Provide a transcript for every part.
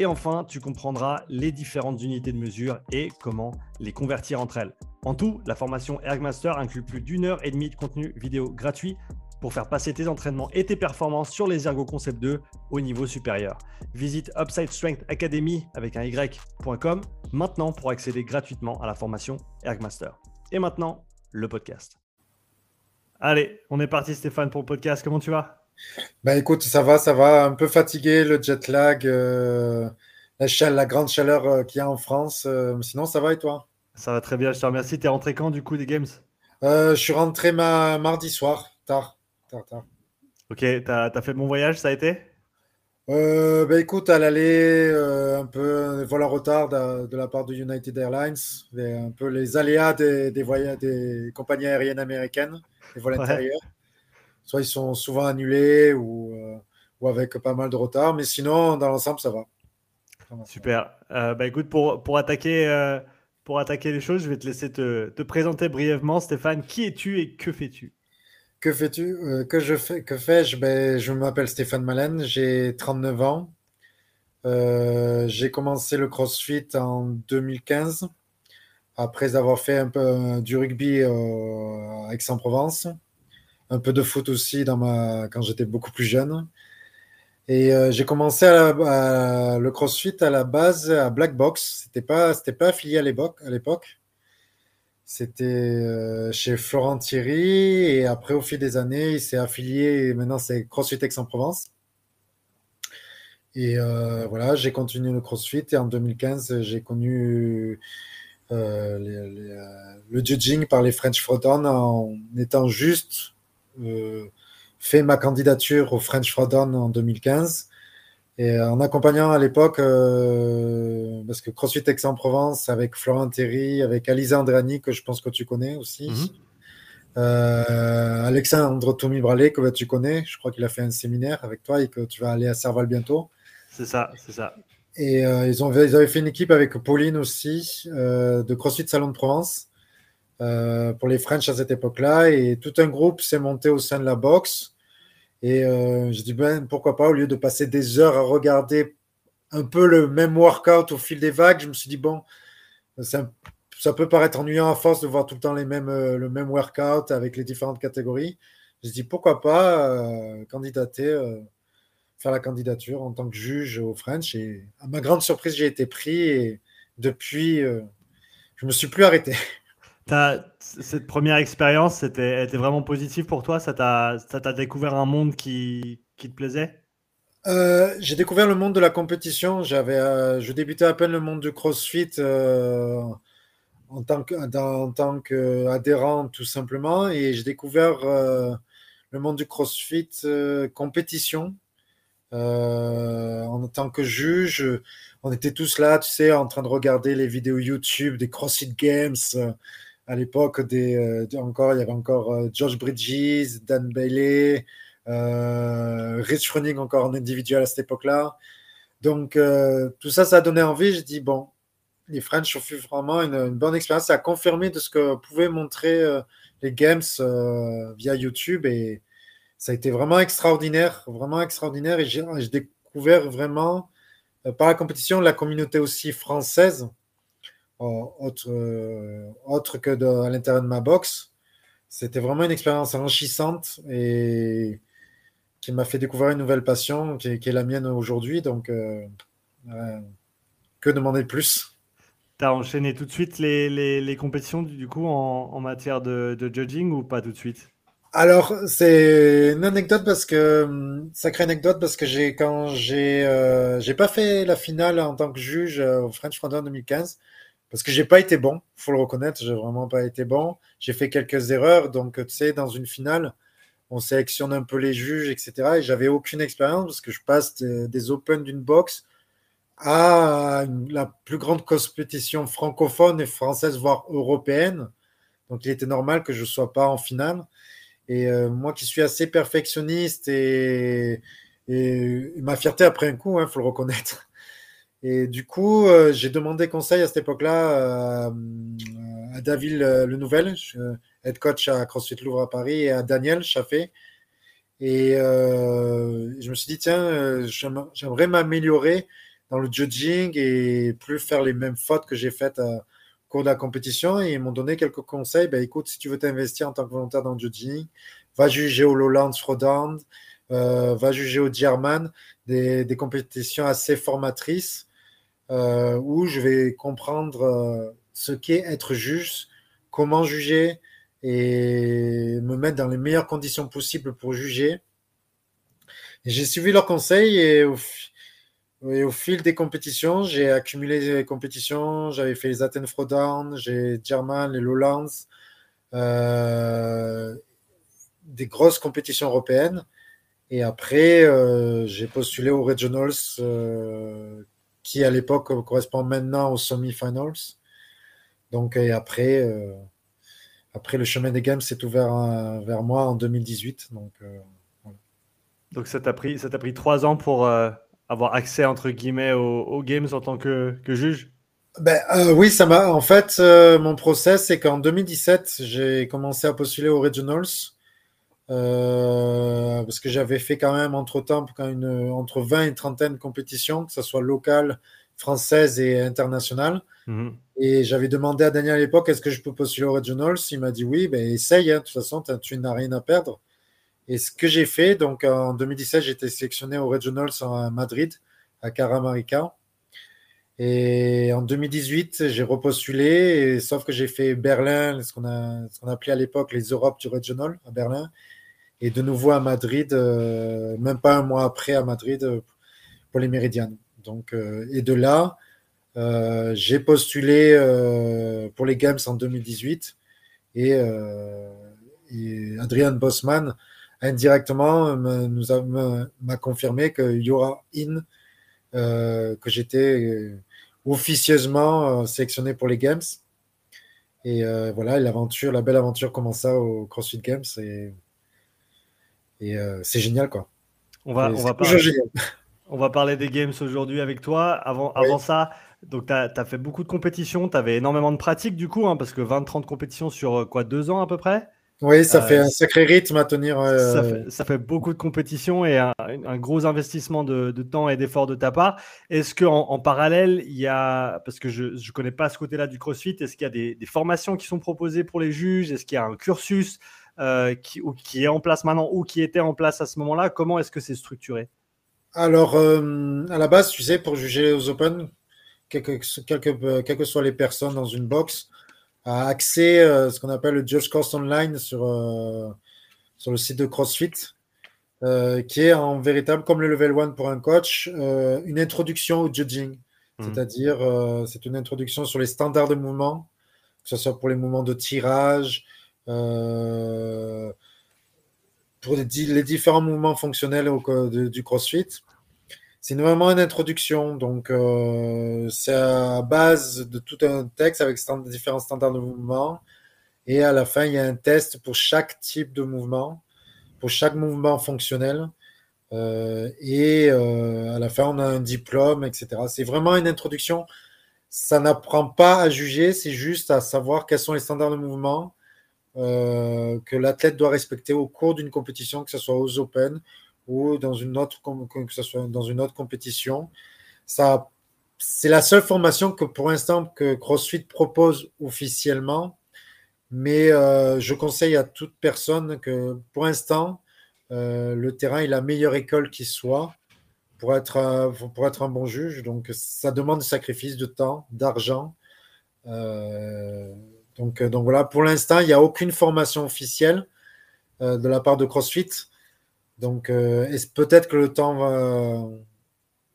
Et enfin, tu comprendras les différentes unités de mesure et comment les convertir entre elles. En tout, la formation Ergmaster inclut plus d'une heure et demie de contenu vidéo gratuit pour faire passer tes entraînements et tes performances sur les Ergo Concept 2 au niveau supérieur. Visite Upside Strength Academy avec un y.com maintenant pour accéder gratuitement à la formation Ergmaster. Et maintenant, le podcast. Allez, on est parti Stéphane pour le podcast. Comment tu vas? Bah écoute, ça va, ça va. Un peu fatigué, le jet lag, euh, la, la, grande chaleur euh, qu'il y a en France. Euh, sinon, ça va et toi? Ça va très bien, je te remercie. T'es rentré quand du coup des Games? Je suis rentré ma, mardi soir, tard. Ok, t'as as fait mon voyage, ça a été? Bah, écoute, à l'aller, un peu voilà retard de, la part de United Airlines, un peu les aléas des, des, voyages, des compagnies aériennes américaines, les vols intérieurs. Soit ils sont souvent annulés ou, euh, ou, avec pas mal de retard, mais sinon, dans l'ensemble, ça va. Super. bah écoute, pour, pour, attaquer, pour attaquer les choses, je vais te laisser te, te présenter brièvement. Stéphane, qui es-tu et que fais-tu? Que fais-tu? Euh, Que je fais Que fais-je? Ben, Je m'appelle Stéphane Malène, j'ai 39 ans. Euh, j'ai commencé le CrossFit en 2015, après avoir fait un peu euh, du rugby à Aix-en-Provence, un peu de foot aussi quand j'étais beaucoup plus jeune. Et j'ai commencé le CrossFit à la base à Black Box. C'était pas, pas affilié à l'époque. C'était euh, chez Florent Thierry et après, au fil des années, il s'est affilié maintenant c'est CrossFit Aix-en-Provence. Et euh, voilà, j'ai continué le CrossFit et en 2015, j'ai connu euh, le judging par les French Frodon en étant juste fait ma candidature au French Frodon en 2015 et en accompagnant à l'époque, euh, parce que CrossFit Aix-en-Provence, avec Florent Terry, avec Alisa Andrani, que je pense que tu connais aussi, mhm. euh, Alexandre Tomi Bralé, que tu connais, je crois qu'il a fait un séminaire avec toi et que tu vas aller à Serval bientôt. C'est ça, c'est ça. Et euh, ils, ont, ils avaient fait une équipe avec Pauline aussi, de CrossFit Salon de Provence, pour les French à cette époque-là. Et tout un groupe s'est monté au sein de la boxe. Et euh, je dis, ben, pourquoi pas, au lieu de passer des heures à regarder un peu le même workout au fil des vagues, je me suis dit, bon, ça, peut paraître ennuyant à force de voir tout le temps les mêmes, euh, le même workout avec les différentes catégories. Je dis, pourquoi pas euh, candidater, euh, faire la candidature en tant que juge au French. Et à ma grande surprise, j'ai été pris et depuis, euh, je me suis plus arrêté. cette première expérience, c'était était vraiment positive pour toi? Ça t'a découvert un monde qui, te plaisait? Euh, J'ai découvert le monde de la compétition. J'avais, euh, je débutais à peine le monde du CrossFit euh, en tant qu'adhérent tout simplement, et j'ai découvert le monde du CrossFit compétition. en tant que juge, on était tous là, tu sais, en train de regarder les vidéos YouTube des CrossFit Games, à l'époque euh, encore il y avait encore euh, George Bridges, Dan Bailey, euh, Rich Froning encore en individuel à cette époque-là. Donc tout ça, ça a donné envie. Je dis bon, les French ont fait vraiment une, bonne expérience. Ça a confirmé de ce que pouvaient montrer les games via YouTube et ça a été vraiment extraordinaire, vraiment extraordinaire. Et j'ai découvert vraiment par la compétition la communauté aussi française autre, euh, autre que à l'intérieur de ma box. C'était vraiment une expérience enrichissante et qui m'a fait découvrir une nouvelle passion qui est, la mienne aujourd'hui. Donc, euh, que demander de plus? Tu as enchaîné tout de suite les, les, les compétitions du coup en, en matière de, de, judging ou pas tout de suite? Alors, c'est une anecdote parce que sacrée anecdote parce que j'ai quand j'ai euh, j'ai pas fait la finale en tant que juge au French Frontier 2015, parce que j'ai pas été bon, faut le reconnaître, j'ai vraiment pas été bon. J'ai fait quelques erreurs, donc tu sais, dans une finale, on sélectionne un peu les juges, etc. Et j'avais aucune expérience parce que je passe des, Open d'une boxe à la plus grande compétition francophone et française, voire européenne. Donc il était normal que je sois pas en finale. Et euh, moi qui suis assez perfectionniste et, et ma fierté après un coup, il hein, faut le reconnaître. Et du coup, euh, j'ai demandé conseil à cette époque-là euh, à David Le Nouvel, head coach à CrossFit Louvre à Paris, et à Daniel Chaffé. Et je me suis dit, tiens, j'aimerais m'améliorer dans le judging et plus faire les mêmes fautes que j'ai faites au cours de la compétition. Et ils m'ont donné quelques conseils. Ben, écoute, si tu veux t'investir en tant que volontaire dans le judging, va juger au Lowlands euh, va juger au German, des, compétitions assez formatrices euh, où je vais comprendre euh, ce qu'est être juge, comment juger et me mettre dans les meilleures conditions possibles pour juger. J'ai suivi leurs conseils et au, fil des compétitions, j'ai accumulé des compétitions. J'avais fait les Athens Throwdown, j'ai German, les Lowlands, euh, des grosses compétitions européennes. Et après, euh, j'ai postulé aux Regionals, euh, qui à l'époque correspond maintenant aux semi-finals. Donc, et après, euh, après, le chemin des games s'est ouvert euh, vers moi en 2018. Donc, euh, voilà. donc ça t'a pris, ça t'a pris trois ans pour avoir accès entre guillemets aux, aux games en tant que, que juge? Ben, oui, ça m'a. En fait, mon process, c'est qu'en 2017, j'ai commencé à postuler aux regionals euh, parce que j'avais fait quand même entre temps une, entre 20 et trentaine de compétitions, que ce soit locale, française et internationale. Mhm. Et j'avais demandé à Daniel à l'époque est-ce que je peux postuler aux regionals? Il m'a dit oui, ben essaye, hein, de toute façon, tu n'as rien à perdre. Et ce que j'ai fait, donc en 2017, j'ai été sélectionné aux Regionals à Madrid, à Caramarica. Et en 2018, j'ai repostulé, et, sauf que j'ai fait Berlin, ce qu'on qu'on appelait à l'époque les Europes du Regional à Berlin, et de nouveau à Madrid, euh, même pas un mois après à Madrid euh, pour les Méridianes. Donc, euh, et de là, j'ai postulé pour les Games en 2018, et, et Adrian Bosman indirectement m'a confirmé qu'il y aura in que j'étais officieusement sélectionné pour les Games. Et voilà, l'aventure, la belle aventure commença au CrossFit Games et, et euh, c'est génial quoi. On va, on va, parler, on va parler des Games aujourd'hui avec toi. Avant, oui. avant ça, donc tu as, as, fait beaucoup de compétitions, tu avais énormément de pratiques du coup, hein, parce que 20-30 compétitions sur quoi, deux ans à peu près? Oui, ça euh, fait un sacré rythme à tenir. Euh... Ça, fait, ça, fait, beaucoup de compétitions et un, un gros investissement de, de temps et d'efforts de ta part. Est-ce qu'en en parallèle, il y a, parce que je ne connais pas ce côté-là du CrossFit, est-ce qu'il y a des, des, formations qui sont proposées pour les juges? Est-ce qu'il y a un cursus? Euh, qui, ou, qui, est en place maintenant ou qui était en place à ce moment-là Comment est-ce que c'est structuré? Alors, euh, à la base, tu sais, pour juger aux Open, quelles que, soient les personnes dans une box, a accès à euh, ce qu'on appelle le Judge Course Online sur, euh, sur le site de CrossFit, euh, qui est en véritable, comme le level 1 pour un coach, euh, une introduction au judging. Mmh. C'est-à-dire, euh, c'est une introduction sur les standards de mouvement, que ce soit pour les mouvements de tirage, euh, pour les, différents mouvements fonctionnels du CrossFit. C'est vraiment une introduction, donc euh, c'est à base de tout un texte avec différents standards de mouvement. Et à la fin, il y a un test pour chaque type de mouvement, pour chaque mouvement fonctionnel. Euh, et à la fin, on a un diplôme, etc. C'est vraiment une introduction. Ça n'apprend pas à juger, c'est juste à savoir quels sont les standards de mouvement que l'athlète doit respecter au cours d'une compétition, que ce soit aux Open ou dans une autre, que ce soit dans une autre compétition. Ça, c'est la seule formation que pour l'instant que CrossFit propose officiellement, mais euh, je conseille à toute personne que pour l'instant, euh, le terrain est la meilleure école qui soit pour être, pour être un bon juge. Donc, ça demande des sacrifices de temps, d'argent. Euh, donc, donc voilà, pour l'instant, il n'y a aucune formation officielle euh, de la part de CrossFit. Donc, euh, peut-être que le temps va,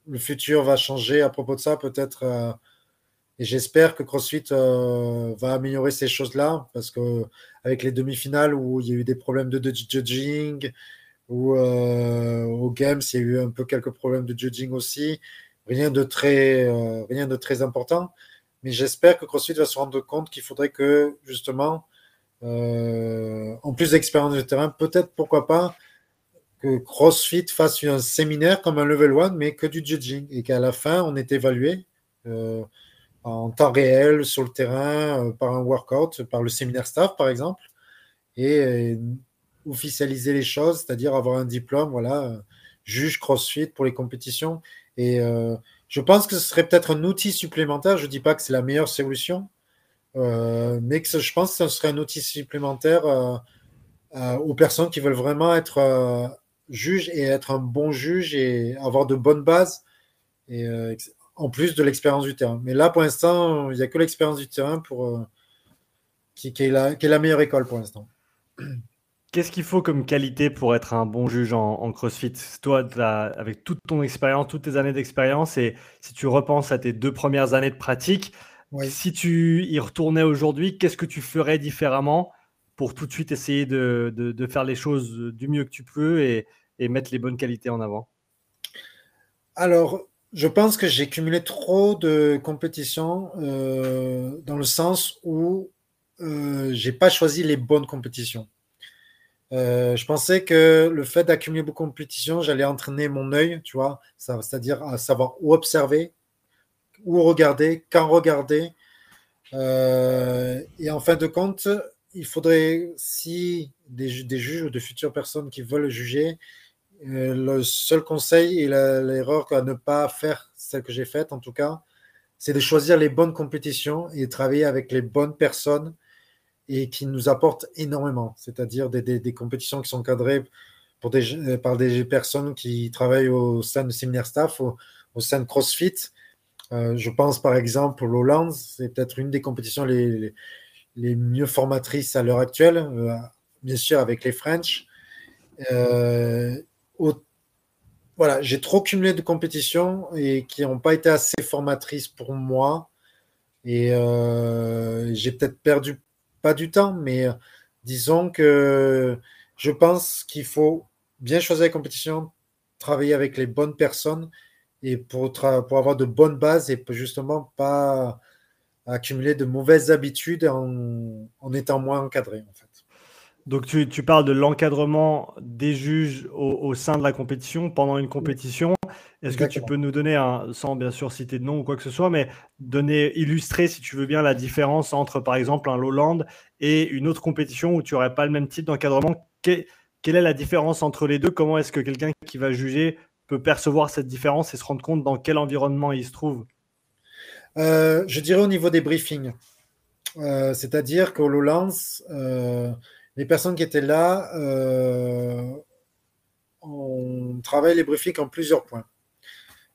le futur va changer à propos de ça. Peut-être euh, Et j'espère que CrossFit va améliorer ces choses-là parce que avec les demi-finales où il y a eu des problèmes de, judging, ou aux Games, il y a eu un peu quelques problèmes de judging aussi. Rien de très, rien de très important. Mais j'espère que CrossFit va se rendre compte qu'il faudrait que, justement, euh, en plus d'expérience de terrain, peut-être, pourquoi pas, que CrossFit fasse un séminaire comme un level 1, mais que du judging, et qu'à la fin, on est évalué euh, en temps réel sur le terrain euh, par un workout, par le séminaire staff, par exemple, et officialiser les choses, c'est-à-dire avoir un diplôme, voilà, juge CrossFit pour les compétitions. Et je pense que ce serait peut-être un outil supplémentaire. Je ne dis pas que c'est la meilleure solution, euh, mais je pense que ce serait un outil supplémentaire euh, euh, aux personnes qui veulent vraiment être juges et être un bon juge et avoir de bonnes bases, et, en plus de l'expérience du terrain. Mais là, pour l'instant, il n'y a que l'expérience du terrain pour, qui est la meilleure école pour l'instant. Qu'est-ce qu'il faut comme qualité pour être un bon juge en, CrossFit? Toi, avec toute ton expérience, toutes tes années d'expérience, et si tu repenses à tes deux premières années de pratique, si tu y retournais aujourd'hui, qu'est-ce que tu ferais différemment pour tout de suite essayer de, faire les choses du mieux que tu peux et, mettre les bonnes qualités en avant? Alors, je pense que j'ai cumulé trop de compétitions euh, dans le sens où euh, j'ai pas choisi les bonnes compétitions. Euh, je pensais que le fait d'accumuler beaucoup de compétitions, j'allais entraîner mon œil, tu vois, c'est-à-dire à savoir où observer, où regarder, quand regarder. Euh, et en fin de compte, il faudrait, si des, juges ou de futures personnes qui veulent juger, euh, le seul conseil et l'erreur à ne pas faire, celle que j'ai faite en tout cas, c'est de choisir les bonnes compétitions et travailler avec les bonnes personnes et qui nous apportent énormément, c'est-à-dire des, compétitions qui sont cadrées pour des, euh, par des personnes qui travaillent au sein de séminaire staff, au, sein de CrossFit. Euh, je pense par exemple au Lowlands, c'est peut-être une des compétitions les, les, mieux formatrices à l'heure actuelle, euh, bien sûr avec les French. voilà, j'ai trop cumulé de compétitions et qui n'ont pas été assez formatrices pour moi. Et j'ai peut-être perdu pas du temps, mais euh, disons que je pense qu'il faut bien choisir les compétitions, travailler avec les bonnes personnes et pour, pour avoir de bonnes bases et justement pas accumuler de mauvaises habitudes en, en étant moins encadré en fait. Donc tu, tu parles de l'encadrement des juges au, sein de la compétition, pendant une compétition. Est-ce que tu peux nous donner, un, sans bien sûr citer de nom ou quoi que ce soit, mais donner, illustrer si tu veux bien la différence entre par exemple un Lowland et une autre compétition où tu n'aurais pas le même type d'encadrement? Quelle, est la différence entre les deux? Comment est-ce que quelqu'un qui va juger peut percevoir cette différence et se rendre compte dans quel environnement il se trouve? Euh, Je dirais au niveau des briefings. Euh, c'est-à-dire qu'au Lowlands, euh, les personnes qui étaient là, on travaille les briefings en plusieurs points.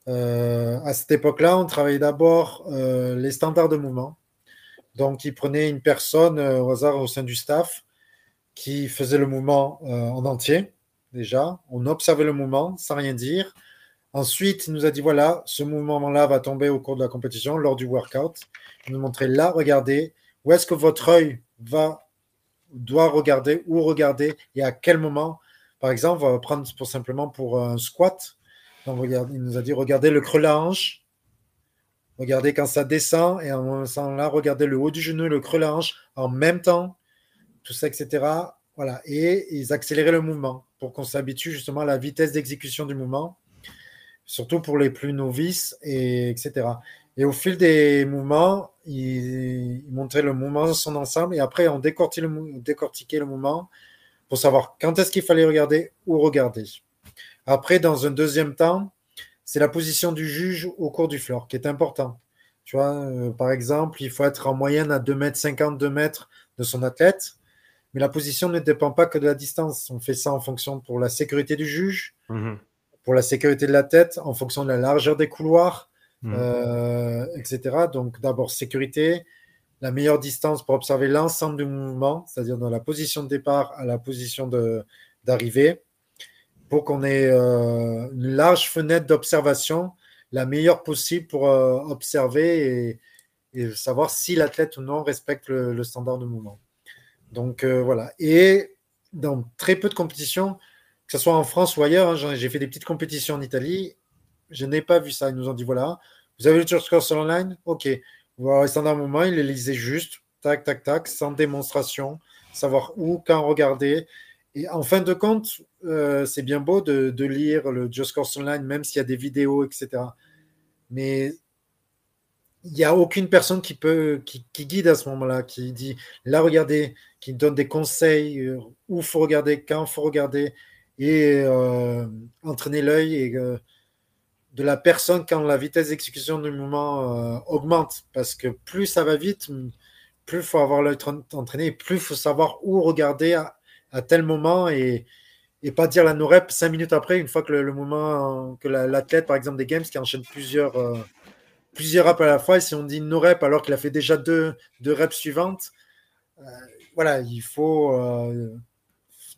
Euh, à cette époque-là, on travaillait d'abord euh, les standards de mouvement. Donc, ils prenaient une personne au hasard au sein du staff qui faisait le mouvement en entier, déjà. On observait le mouvement sans rien dire. Ensuite, il nous a dit voilà, ce mouvement-là va tomber au cours de la compétition, lors du workout. Il nous montrait là, regardez, où est-ce que votre œil va doit regarder, où regarder et à quel moment. Par exemple, on va prendre pour simplement pour un squat. Il nous a dit regardez le creux de regardez quand ça descend et en moment là, regardez le haut du genou et le creux de en même temps, tout ça, etc. Voilà. Et ils accéléraient le mouvement pour qu'on s'habitue justement à la vitesse d'exécution du mouvement, surtout pour les plus novices, et etc. Et au fil des mouvements, il, montrait le mouvement dans son ensemble et après on décortiquait le mouvement pour savoir quand est-ce qu'il fallait regarder ou regarder. Après, dans un deuxième temps, c'est la position du juge au cours du floor qui est important. Tu vois, euh, par exemple, il faut être en moyenne à 2 mètres 50, 2 mètres de son athlète, mais la position ne dépend pas que de la distance. On fait ça en fonction pour la sécurité du juge, mhm. pour la sécurité de la tête, en fonction de la largeur des couloirs, Mmh. Euh, etc. Donc d'abord sécurité, la meilleure distance pour observer l'ensemble du mouvement, c'est-à-dire dans la position de départ à la position d'arrivée, pour qu'on ait euh, une large fenêtre d'observation, la meilleure possible pour euh, observer et savoir si l'athlète ou non respecte le, standard de mouvement. Donc euh, voilà. Et dans très peu de compétitions, que ce soit en France ou ailleurs, hein, j'ai fait des petites compétitions en Italie, je n'ai pas vu ça. Ils nous ont dit voilà, vous avez le Just Course Online Ok. Voilà, standard de mouvement, il les lisait juste, tac, tac, tac, sans démonstration, savoir où, quand regarder. Et en fin de compte, euh, c'est bien beau de, lire le Just Course Online, même s'il y a des vidéos, etc. Mais il n'y a aucune personne qui peut qui, guide à ce moment-là, qui dit là regardez, qui donne des conseils euh, où faut regarder, quand faut regarder et euh, entraîner l'œil et euh, de la personne quand la vitesse d'exécution du mouvement augmente parce que plus ça va vite, plus faut avoir l'œil entraîné, plus faut savoir où regarder tel moment et, et pas dire la no rep cinq minutes après une fois que le, moment que l'athlète par exemple des games qui enchaîne plusieurs plusieurs reps à la fois. Et si on dit no rep alors qu'il a fait déjà deux, deux reps suivantes, euh, voilà, il faut euh,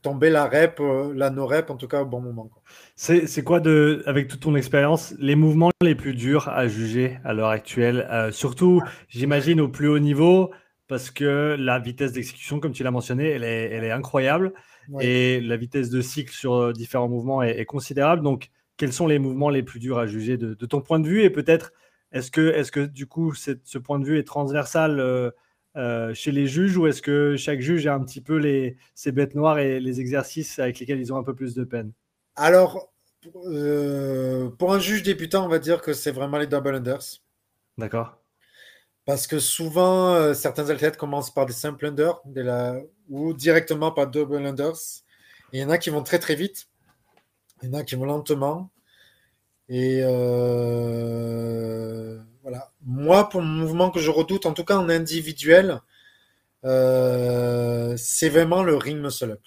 tomber la rep, euh, la no rep en tout cas au bon moment. C'est quoi, de, avec toute ton expérience, les mouvements les plus durs à juger à l'heure actuelle Surtout, j'imagine, au plus haut niveau, parce que la vitesse d'exécution, comme tu l'as mentionné, elle est, elle est incroyable. Et la vitesse de cycle sur différents mouvements est, considérable. Donc, quels sont les mouvements les plus durs à juger de, de ton point de vue? Et peut-être est-ce que, est que du coup, ce point de vue est transversal euh, euh, chez les juges ou est-ce que chaque juge a un petit peu les, ses bêtes noires et les exercices avec lesquels ils ont un peu plus de peine? Alors, euh, pour un juge débutant, on va dire que c'est vraiment les double unders. D'accord. Parce que souvent, certains athlètes commencent par des simple unders ou directement par double unders. il y en a qui vont très très vite. Il y en a qui vont lentement. Et euh, voilà. Moi, pour le mouvement que je redoute, en tout cas en individuel, euh, c'est vraiment le ring muscle up.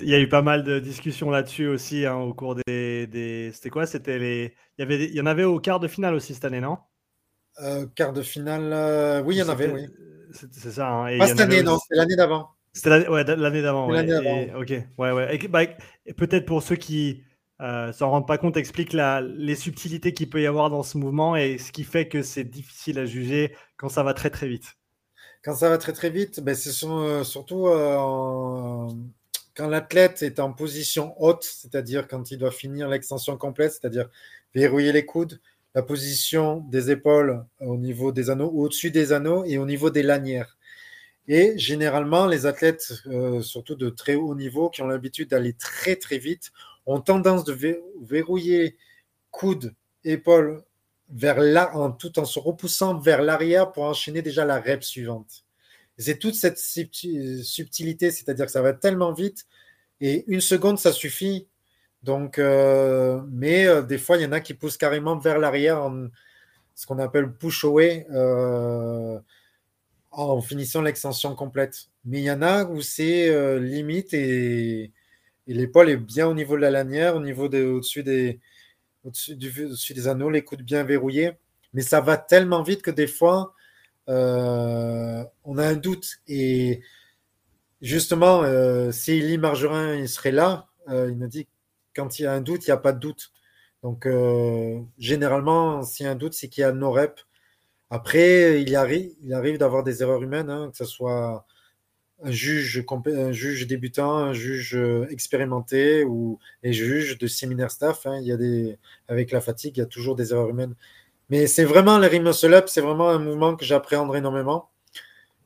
Il, y a, eu pas mal de discussions là-dessus aussi hein, au cours des. C'était quoi? C'était les. Il y, avait, il y en avait au quart de finale aussi cette année, non? Euh, Quart de finale, oui, il y en avait, oui. C'est ça. Hein, Pas cette année, non, c'est l'année d'avant. C'était l'année d'avant. Ouais. Ok, ouais, ouais. Bah, peut-être pour ceux qui euh, s'en rendent pas compte, explique la, les subtilités qu'il peut y avoir dans ce mouvement et ce qui fait que c'est difficile à juger quand ça va très très vite. Quand ça va très très vite, ben c'est euh, surtout euh, quand l'athlète est en position haute, c'est-à-dire quand il doit finir l'extension complète, c'est-à-dire verrouiller les coudes, la position des épaules au niveau des anneaux, au-dessus des anneaux et au niveau des lanières. Et généralement, les athlètes, euh, surtout de très haut niveau, qui ont l'habitude d'aller très très vite, ont tendance de verrouiller coude, épaule, vers là, tout en se repoussant vers l'arrière pour enchaîner déjà la rep suivante. C'est toute cette subtilité, c'est-à-dire que ça va tellement vite et une seconde, ça suffit. Donc, euh, mais euh, des fois, il y en a qui poussent carrément vers l'arrière en ce qu'on appelle push away en finissant l'extension complète. Mais il y en a où c'est euh, limite et, l'épaule est bien au niveau de la lanière, au niveau de, au-dessus des, au-dessus, des anneaux, les coudes bien verrouillés. Mais ça va tellement vite que des fois, euh, on a un doute. Et justement, euh, si Elie Margerin il serait là, il nous dit quand il y a un doute, il n'y a pas de doute. Donc, généralement, s'il y a un doute, c'est qu'il y a nos reps après, il arrive, il arrive d'avoir des erreurs humaines, hein, que ce soit un juge, un juge débutant, un juge expérimenté ou les juges de séminaire staff. Hein, il y a des, avec la fatigue, il y a toujours des erreurs humaines. Mais c'est vraiment le ring muscle up, c'est vraiment un mouvement que j'appréhende énormément.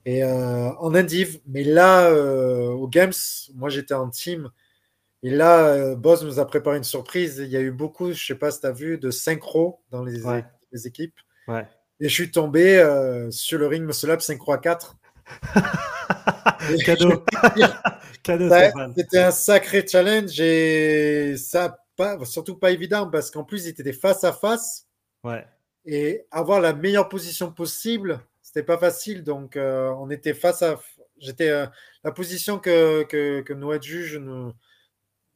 Et euh, en indiv, mais là, euh, aux Games, moi j'étais en team. Et là, euh, Boss nous a préparé une surprise. Il y a eu beaucoup, je ne sais pas si tu as vu, de synchro dans les, les équipes. Ouais. Et je suis tombé euh, sur le ring Muscle Up 5 x 4. Cadeau. Cadeau C'était un sacré challenge et ça, pas, surtout pas évident parce qu'en plus, ils étaient face à face. Ouais. Et avoir la meilleure position possible, c'était pas facile. Donc, euh, on était face à. J'étais euh, la position que, que, que nos juges nous,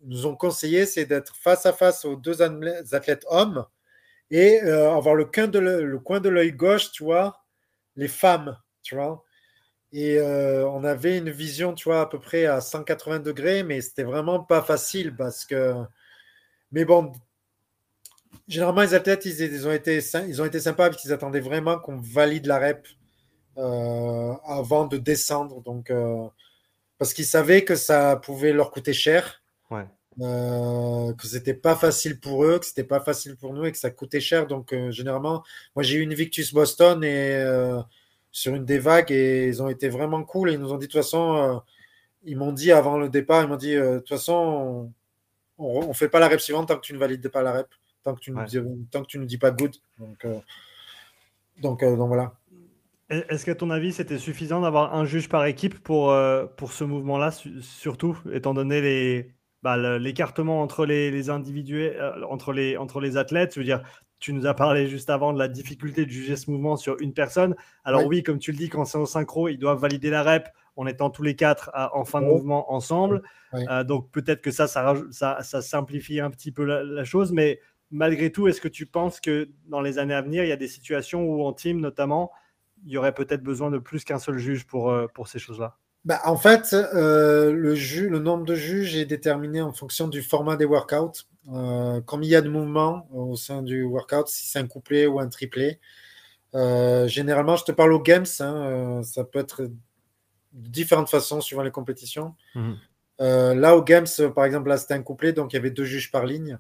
nous ont conseillé, c'est d'être face à face aux deux athlètes hommes et euh, avoir le coin de le coin de l'œil gauche, tu vois, les femmes, tu vois. Et on avait une vision, tu vois, à peu près à 180 degrés, mais c'était vraiment pas facile parce que. Mais bon, généralement, les athlètes, ils, ont été, ils ont été sympas parce qu'ils attendaient vraiment qu'on valide la rep euh, avant de descendre. Donc, euh, parce qu'ils savaient que ça pouvait leur coûter cher. Ouais. Euh, que c'était pas facile pour eux, que c'était pas facile pour nous et que ça coûtait cher. Donc, généralement, moi, j'ai eu une Victus Boston et sur une des vagues et ils ont été vraiment cool. Et ils nous ont dit, de toute façon, ils m'ont dit avant le départ, ils m'ont dit, de toute façon, on, on, fait pas la rep suivante tant que tu ne valides pas la rep tant que tu ne dis, tant que tu ne dis pas good. Donc, euh, donc, euh, donc, voilà. Est-ce qu'à ton avis, c'était suffisant d'avoir un juge par équipe pour, euh, pour ce mouvement-là, surtout étant donné les, bah, l'écartement entre les, les individus, entre, les, entre les athlètes? Je veux dire, tu nous as parlé juste avant de la difficulté de juger ce mouvement sur une personne. Alors oui, comme tu le dis, quand c'est en synchro, ils doivent valider la rep en étant tous les quatre en fin de oh. mouvement ensemble. donc peut-être que ça ça, ça, ça, simplifie un petit peu la chose, mais malgré tout, est-ce que tu penses que dans les années à venir, il y a des situations où en team notamment, il y aurait peut-être besoin de plus qu'un seul juge pour, euh, pour ces choses-là? Bah, En fait, euh, le, le nombre de juges est déterminé en fonction du format des workouts. Euh, comme il y a de mouvements au sein du workout, si c'est un couplet ou un triplé. généralement, je te parle aux games, hein, ça peut être de différentes façons suivant les compétitions. Mhm. là, aux games, par exemple, là c'était un couplet, donc il y avait deux juges par ligne.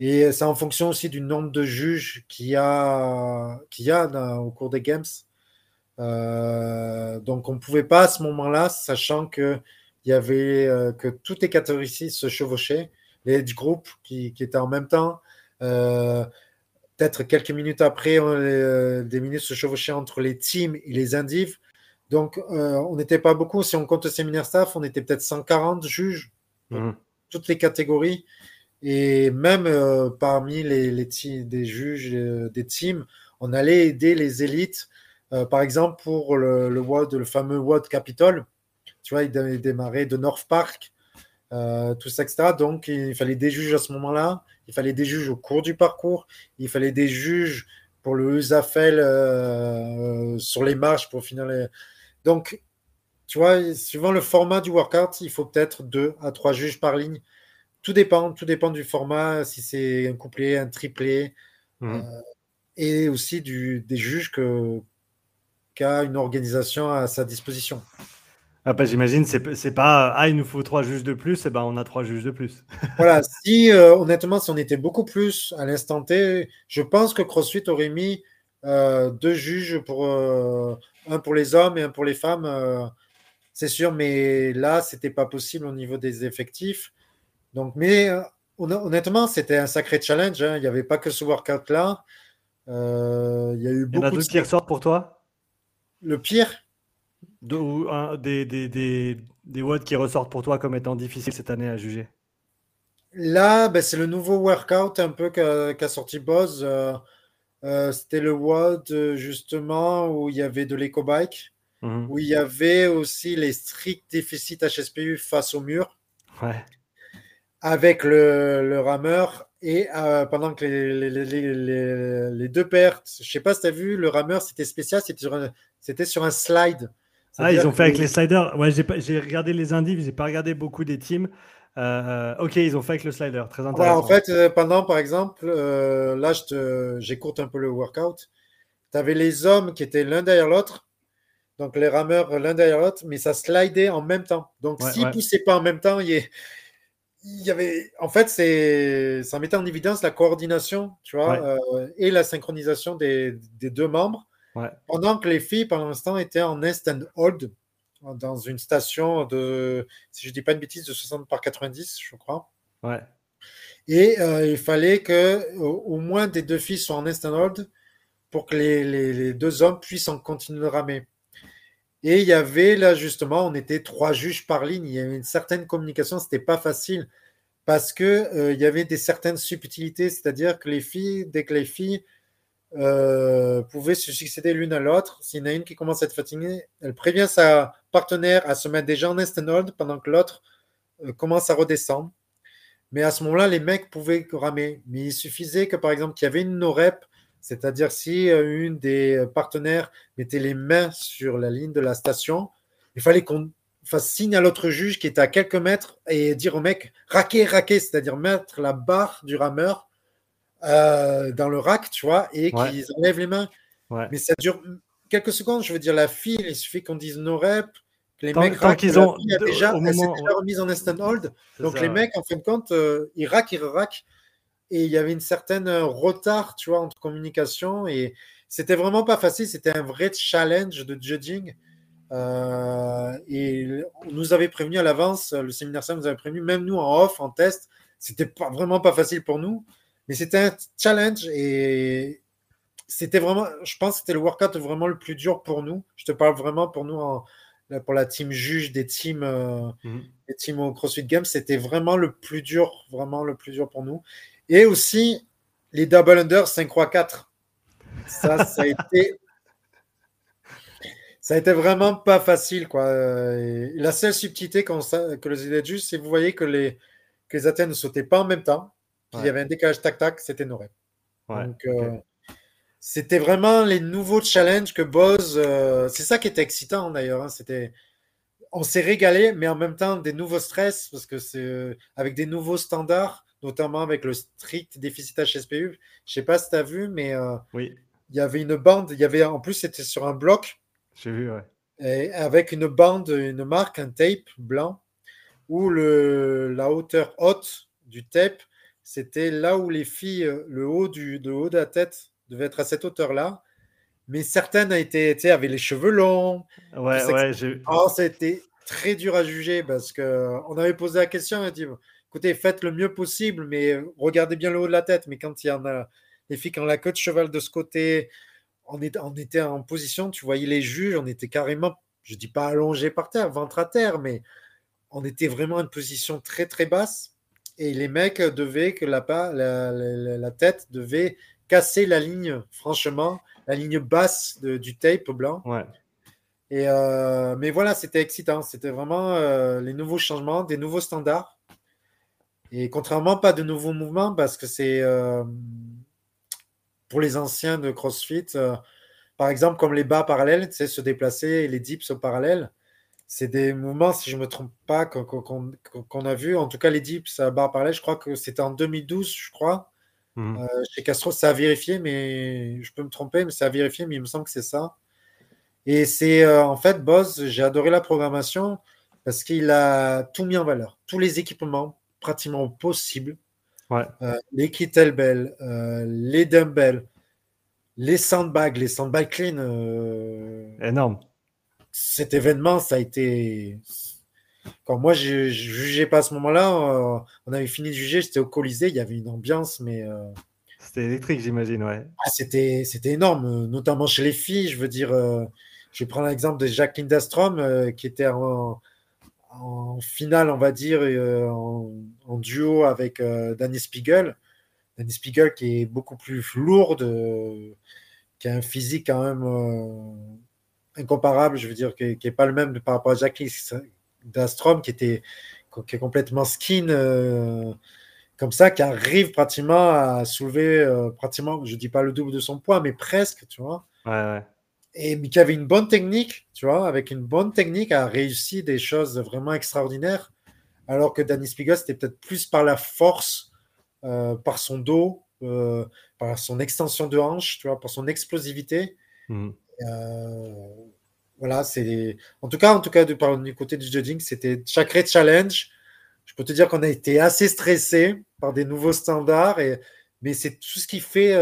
Et c'est en fonction aussi du nombre de juges qu'il y a, qu'il y a au cours des Games. Euh, donc on ne pouvait pas à ce moment-là, sachant que, y avait, euh, que toutes les catégories se chevauchaient, les du groupe qui, qui, étaient en même temps. Euh, peut-être quelques minutes après, des minutes se chevauchaient entre les teams et les indives. Donc on n'était pas beaucoup. Si on compte le séminaire staff, on était peut-être 140 juges, mmh. toutes les catégories. Et même euh, parmi les, des juges euh, des teams, on allait aider les élites. Euh, par exemple, pour le, fameux WOD Capitol, tu vois, il démarrait de North Park, tout ça, etc. Donc, il fallait des juges à ce moment-là. Il fallait des juges au cours du parcours. Il fallait des juges pour le Usafel sur les marches pour finir les. Donc, tu vois, suivant le format du workout, il faut peut-être deux à trois juges par ligne tout dépend, tout dépend du format, si c'est un couplet, un triplé, mmh. euh, et aussi du, des juges que qu'a une organisation à sa disposition. Ah bah, J'imagine, c'est, c'est pas ah, il nous faut trois juges de plus, et eh ben on a trois juges de plus. voilà, si euh, honnêtement, si on était beaucoup plus à l'instant T, je pense que CrossFit aurait mis euh, deux juges pour un pour les hommes et un pour les femmes, c'est sûr, mais là, c'était pas possible au niveau des effectifs. Donc, mais euh, honnêtement, c'était un sacré challenge. Hein. Il n'y avait pas que ce workout-là. Euh, il y a eu beaucoup. Il y en a d'autres qui ressortent pour toi? Le pire? De, des, des, des, des WOD qui ressortent pour toi comme étant difficiles cette année à juger? Là, ben, c'est le nouveau workout un peu qu'a sorti Boz. Euh, c'était le WOD justement où il y avait de l'éco-bike, mhm. où il y avait aussi les stricts déficits HSPU face au mur. Ouais avec le, rameur et euh, pendant que les, deux pertes, je sais pas si tu as vu, le rameur c'était spécial, c'était sur, un, sur un slide. Ah, ils ont fait avec les sliders. Ouais, j'ai regardé les indices, j'ai pas regardé beaucoup des teams. Euh, ok, ils ont fait avec le slider, très intéressant. en fait, euh, pendant par exemple, là j'écoute un peu le workout, tu avais les hommes qui étaient l'un derrière l'autre, donc les rameurs l'un derrière l'autre, mais ça slidait en même temps. Donc s'ils ne poussaient pas en même temps, il est il y avait, en fait, c'est, ça mettait en évidence la coordination, tu vois, euh, et la synchronisation des, des deux membres. Pendant que les filles, par l'instant, étaient en nest and hold dans une station de, si je dis pas une bêtise, de 60 par 90, je crois. Ouais. Et euh, il fallait que au, moins des deux filles soient en nest and hold pour que les, les, les deux hommes puissent en continuer de ramer. Et il y avait là justement, on était trois juges par ligne. Il y avait une certaine communication, c'était pas facile parce que euh, il y avait des certaines subtilités, c'est-à-dire que les filles, dès que les filles euh, pouvaient se succéder l'une à l'autre, s'il y en a une qui commence à être fatiguée, elle prévient sa partenaire à se mettre déjà en hold pendant que l'autre euh, commence à redescendre. Mais à ce moment-là, les mecs pouvaient ramer. Mais il suffisait que, par exemple, qu'il y avait une no-rep c'est-à-dire si euh, une des partenaires mettait les mains sur la ligne de la station, il fallait qu'on fasse signe à l'autre juge qui était à quelques mètres et dire au mec raquer, raquer, c'est-à-dire mettre la barre du rameur euh, dans le rack, tu vois, et Ouais. qu'ils enlèvent les mains. Ouais. Mais ça dure quelques secondes. Je veux dire, la file, il suffit qu'on dise no rep, que les Tant- mecs tant qu'ils ont- déjà, au moment- déjà remise en instant hold. Donc ça, les ouais. mecs, en fin de compte, euh, ils rack, ils rack. Et il y avait une certaine euh, retard, tu vois, entre communication. Et c'était vraiment pas facile. C'était un vrai challenge de judging. Euh, et on nous avait prévenu à l'avance, le séminaire ça nous avait prévenu, même nous en off, en test, c'était pas, vraiment pas facile pour nous. Mais c'était un challenge et c'était vraiment, je pense que c'était le workout vraiment le plus dur pour nous. Je te parle vraiment pour nous, en- pour la team juge des teams, euh, Mhm. des teams au CrossFit Games, c'était vraiment le plus dur, vraiment le plus dur pour nous. Et aussi les double under 5 croix 4. Ça, ça a été. Ça a été vraiment pas facile, quoi. Et la seule subtilité sa- que les aides juste, c'est vous voyez que les, que les athlètes ne sautaient pas en même temps, qu'il y avait un décalage tac-tac, c'était. Ouais, Donc, euh, c'était vraiment les nouveaux challenges que Boz. euh, c'est ça qui était excitant d'ailleurs. hein, c'était, on s'est régalé, mais en même temps des nouveaux stress parce que c'est euh, avec des nouveaux standards, notamment avec le strict déficit HSPU. Je sais pas si tu as vu, mais euh, Oui, il y avait une bande. Il y avait en plus c'était sur un bloc j'ai vu, ouais. et avec une bande, une marque, un tape blanc où le, la hauteur haute du tape, c'était là où les filles, le haut, du, le haut de la tête devait être à cette hauteur-là. Mais certaines avaient les cheveux longs. Ouais, ouais, j'ai Oh, ça a été très dur à juger parce que on avait posé la question, on a dit, écoutez, faites le mieux possible, mais regardez bien le haut de la tête. Mais quand il y en a, les filles qui ont la queue de cheval de ce côté, on, est, on était en position, tu voyais les juges, on était carrément, je dis pas allongé par terre, ventre à terre, mais on était vraiment en une position très très basse. Et les mecs devaient que la, la, la- la tête devait casser la ligne, franchement, la ligne basse de- du tape blanc. Ouais, Et euh, mais voilà, c'était excitant. C'était vraiment euh, les nouveaux changements, des nouveaux standards. Et contrairement, pas de nouveaux mouvements parce que c'est euh, pour les anciens de CrossFit, euh, par exemple, comme les bas parallèles, tu sais, se déplacer et les dips au parallèle. C'est des mouvements, si je ne me trompe pas, qu'on a vu. En tout cas, les dips à barre parallèle, je crois que c'était en 2012, je crois. Mhm. Euh, chez Castro, ça a vérifié, mais je peux me tromper, mais ça a vérifié, mais il me semble que c'est ça. Et c'est en fait, Boz, j'ai adoré la programmation parce qu'il a tout mis en valeur. Tous les équipements pratiquement possibles. ouais, Euh, les kettlebells, euh, les dumbbells, les sandbags, les sandbags clean. euh, énorme. cet événement, ça a été. Quand moi, je, je jugeais pas à ce moment-là, on avait fini de juger, j'étais au Colisée, il y avait une ambiance, mais. C'était électrique, j'imagine, ouais. Ah, c'était, c'était énorme, notamment chez les filles. Je veux dire, je vais prendre l'exemple de Jacqueline Dastrom, qui était en, en finale, on va dire, euh, en, duo avec euh, Danny Spiegel. Danny Spiegel qui est beaucoup plus lourde, euh, qui a un physique quand même incomparable, je veux dire, qui n'est pas le même par rapport à Jacqueline Dastrom, qui, était, qui est complètement skin. comme ça, qui arrive pratiquement à soulever, pratiquement, je dis pas le double de son poids, mais presque, tu vois. Ouais, ouais. Et mais qui avait une bonne technique, tu vois, avec une bonne technique, a réussi des choses vraiment extraordinaires. Alors que Danny Spiegel, c'était peut-être plus par la force, euh, par son dos, euh, par son extension de hanche, tu vois, par son explosivité. Mhm. Euh, voilà, c'est. En tout cas, en tout cas, du, par- du côté du judging, c'était Chakra Challenge. Je peux te dire qu'on a été assez stressé par des nouveaux standards, et... mais c'est tout ce qui fait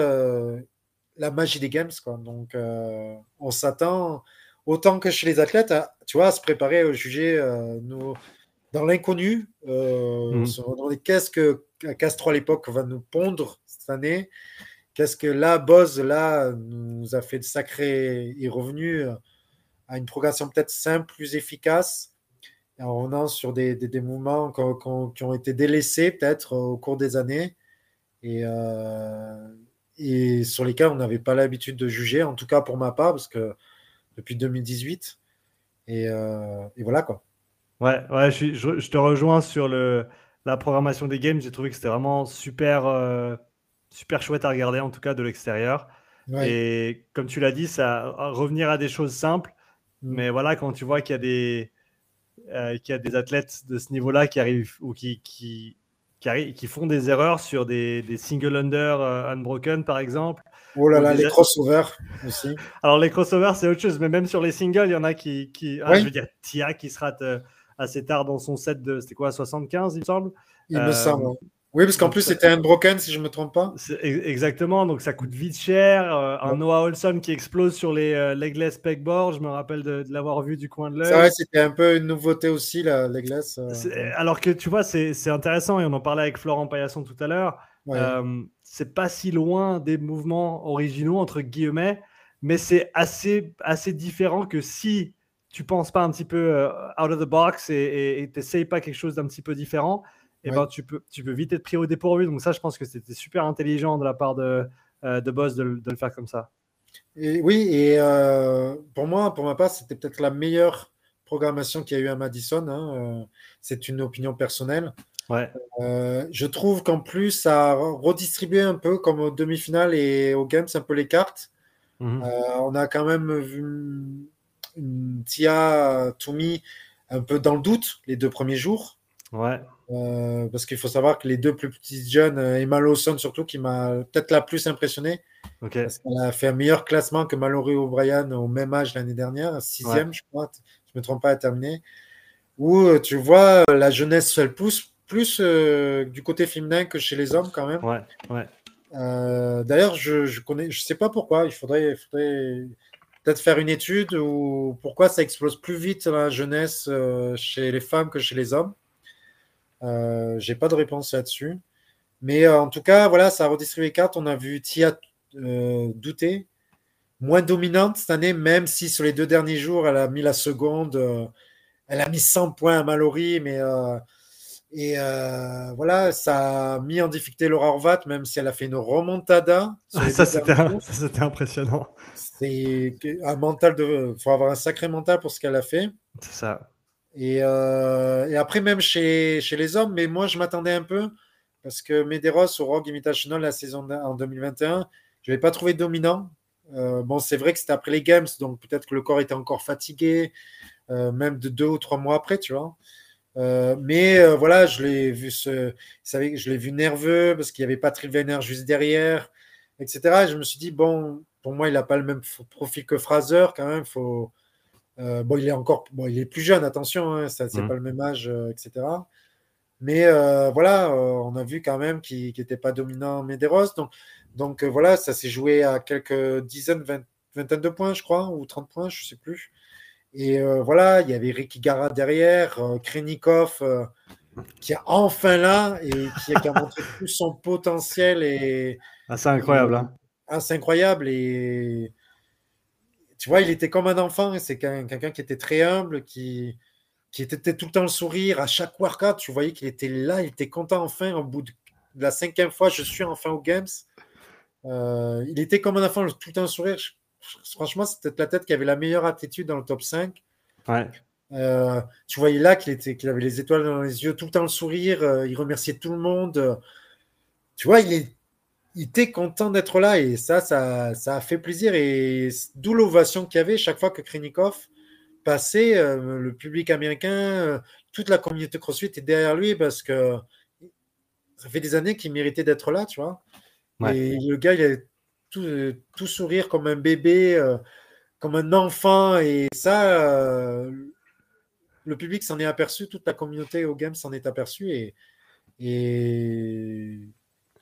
la magie des games, quoi. Donc, euh, on s'attend autant que chez les athlètes, à, tu vois, à se préparer au juger euh, nous, dans l'inconnu. Euh, Mhm. se demander qu'est-ce que Castro à l'époque va nous pondre cette année. Qu'est-ce que là, Boz, là, nous a fait de sacré est revenu à une progression peut-être simple, plus efficace, en revenant sur des, des, des mouvements qui ont été délaissés peut-être au cours des années et, euh, et sur lesquels on n'avait pas l'habitude de juger, en tout cas pour ma part, parce que depuis 2018. Et, euh, et voilà quoi. Ouais, ouais, je, suis- je- je te rejoins sur le, la programmation des games. J'ai trouvé que c'était vraiment super, euh, super chouette à regarder, en tout cas de l'extérieur. Ouais. Et comme tu l'as dit, ça revenir à des choses simples. Mm. Mais voilà, quand tu vois qu'il y a des, euh, qu'il y a des athlètes de ce niveau-là qui arrivent ou qui, qui, qui, qui font des erreurs sur des, des single under unbroken, par exemple. Oh là là, les crossovers aussi. Alors, les crossovers, c'est autre chose, mais même sur les singles, il y en a qui. qui... Ah, je veux dire, Tia qui se rate assez tard dans son set de. C'était quoi, 75, il me semble? Il me semble. Oui, parce qu'en plus, c'était un broken, si je ne me trompe pas. Exactement, donc ça coûte vite cher. Euh, un Noah Olson qui explose sur les euh, legless pegboard, je me rappelle de, l'avoir vu du coin de l'œil. vrai, c'était un peu une nouveauté aussi, la legless. Euh, alors que tu vois, c'est intéressant, et on en parlait avec Florent Paillasson tout à l'heure. c'est pas si loin des mouvements originaux, entre guillemets, mais c'est assez, assez différent que si tu penses pas un petit peu out of the box et tu n'essayes pas quelque chose d'un petit peu différent et eh ben, tu, peux, tu peux vite être pris au dépourvu. Donc ça, je pense que c'était super intelligent de la part de, euh, de Boss de, le faire comme ça. Et, oui, et euh, pour moi, pour ma part, c'était peut-être la meilleure programmation qu'il y a eu à Madison. Hein, euh, c'est une opinion personnelle. Ouais. je trouve qu'en plus, ça a redistribué un peu, comme aux demi-finales et aux games, un peu les cartes. Mhm. on a quand même vu une Tia Toumi un peu dans le doute les deux premiers jours. Ouais. Euh, parce qu'il faut savoir que les deux plus petites jeunes, euh, Emma Lawson surtout, qui m'a peut-être la plus impressionné, parce qu'elle a fait un meilleur classement que Mallory O'Brien au même âge l'année dernière, sixième, je crois, je ne me trompe pas, à terminer. Où euh, tu vois la jeunesse, elle pousse plus du côté féminin que chez les hommes quand même. Ouais, ouais. D'ailleurs, je, je connais, je sais pas pourquoi. Il faudrait, faudrait peut-être faire une étude ou pourquoi ça explose plus vite la jeunesse chez les femmes que chez les hommes. Euh, J'ai pas de réponse là-dessus. Mais euh, en tout cas, voilà, ça a redistribué les cartes. On a vu Tia euh, douter. Moins dominante cette année, même si sur les deux derniers jours, elle a mis la seconde. Elle a mis 100 points à Mallory, mais. et voilà, ça a mis en difficulté Laura Horvat, même si elle a fait une remontada. ça, c'était impressionnant. C'est un mental de. Il faut avoir un sacré mental pour ce qu'elle a fait. C'est ça. Euh, et, après, même chez, les hommes, mais moi, je m'attendais un peu parce que Medeiros au Rogue Invitational la saison en 2021, je ne l'ai pas trouvé dominant. Euh, bon, c'est vrai que c'était après les Games, donc peut-être que le corps était encore fatigué, euh, même de deux ou trois mois après, tu vois. mais voilà, je l'ai vu, je l'ai vu nerveux parce qu'il n'y avait pas Trivener juste derrière, etc. Et je me suis dit, bon, pour moi, il n'a pas le même profil que Fraser, quand même. Faut, euh, bon, il est encore, bon, il est plus jeune, attention, hein, c'est mmh. pas le même âge, euh, etc. Mais euh, voilà, on a vu quand même qu'il n'était pas dominant Medeiros. Donc, donc voilà, ça s'est joué à quelques dizaines, vingtaine de points, je crois, ou 30 points, je sais plus. Et voilà, il y avait Ricky Gara derrière, Krenikov qui est enfin là et qui, a montré tout son potentiel. Et, ah, c'est incroyable. Hein. Ah, c'est incroyable. Et tu vois, il était comme un enfant. C'est quelqu'un qui était très humble, qui, qui était tout le temps le sourire. À chaque workout, tu voyais qu'il était là, il était content enfin. Au bout de la cinquième fois, je suis enfin aux Games. Euh, il était comme un enfant, tout le temps le sourire. Franchement, c'était la tête qui avait la meilleure attitude dans le top 5. Ouais. Euh, tu voyais là qu'il était, qu'il avait les étoiles dans les yeux, tout le temps le sourire. Euh, il remerciait tout le monde. Tu vois, il est il était content d'être là et ça, ça, ça, a fait plaisir. Et d'où l'ovation qu'il y avait chaque fois que Krinikov passait, euh, le public américain, euh, toute la communauté CrossFit est derrière lui parce que ça fait des années qu'il méritait d'être là, tu vois. Et le gars, il a tout, tout, sourire comme un bébé, euh, comme un enfant. Et ça, le public s'en est aperçu, toute la communauté au game s'en est aperçu. Et, et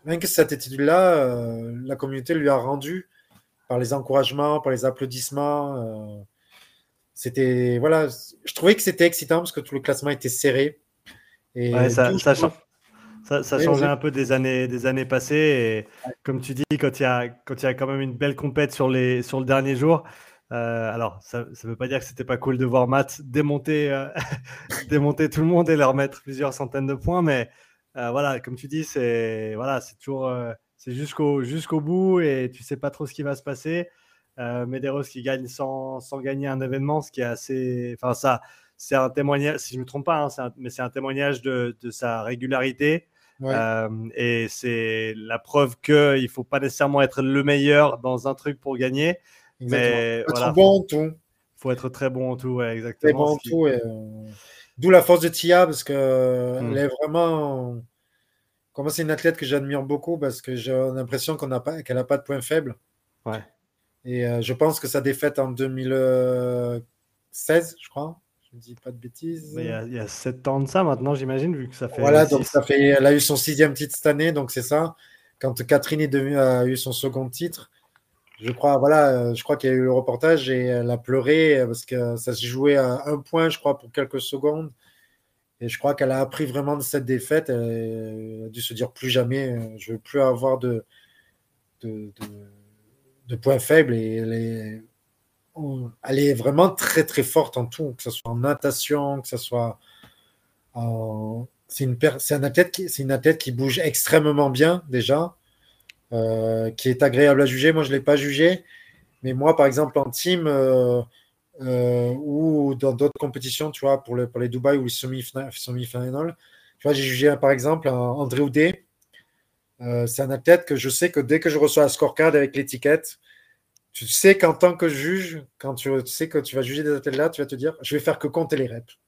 Rien que cette étude-là, euh, la communauté lui a rendu par les encouragements, par les applaudissements. Euh, c'était voilà, je trouvais que c'était excitant parce que tout le classement était serré. Et ça, ça, changeait un peu des années, des années passées. Et comme tu dis, quand il y a, quand il y a quand même une belle compète sur, les, sur le dernier jour, euh, alors, ça ne veut pas dire que c'était pas cool de voir Matt démonter, démonter tout le monde et leur mettre plusieurs centaines de points, mais euh, voilà, comme tu dis, c'est voilà, c'est toujours euh, c'est jusqu'au jusqu'au bout et tu sais pas trop ce qui va se passer. Euh, Medeiros qui gagne sans, sans, gagner un événement, ce qui est assez. Enfin, ça, c'est un témoignage, si je ne me trompe pas, hein, mais c'est un témoignage de, de sa régularité. Euh, et c'est la preuve qu'il ne faut pas nécessairement être le meilleur dans un truc pour gagner. Mais faut voilà, être bon en tout. Il faut être très bon en tout, exactement. Très bon en tout. Et, D'où la force de Tia, parce qu'elle mm. est vraiment. comment c'est une athlète que j'admire beaucoup parce que j'ai l'impression qu'on pas, qu'elle n'a pas de point faible. Ouais. Et euh, je pense que sa défaite en 2016, je crois, je ne dis pas de bêtises. il, y a, il y a 7 ans de ça maintenant, j'imagine, vu que ça fait. Voilà, donc ça fait, elle a eu son sixième titre cette année, donc c'est ça. Quand Catherine est devenue, a eu son second titre, je crois, voilà, je crois qu'il y a eu le reportage et elle a pleuré parce que ça se jouait à un point, je crois, pour quelques secondes. Et je crois qu'elle a appris vraiment de cette défaite. Elle a dû se dire plus jamais, euh, je ne veux plus avoir de, de, points faibles. Et elle est, vraiment très très forte en tout, que ce soit en natation, que ce soit. C'est une, qui, une athlète qui bouge extrêmement bien déjà, euh, qui est agréable à juger. Moi, je ne l'ai pas jugé. Mais moi, par exemple, en team, euh, euh, ou dans d'autres compétitions, tu vois, pour, le, pour les Dubaï ou les semi-finales. tu vois, j'ai jugé par exemple André Oudé. C'est un athlète que je sais que dès que je reçois un scorecard avec l'étiquette, tu sais qu'en tant que juge, quand tu, sais que tu vas juger des athlètes là, tu vas te dire je vais faire que compter les reps.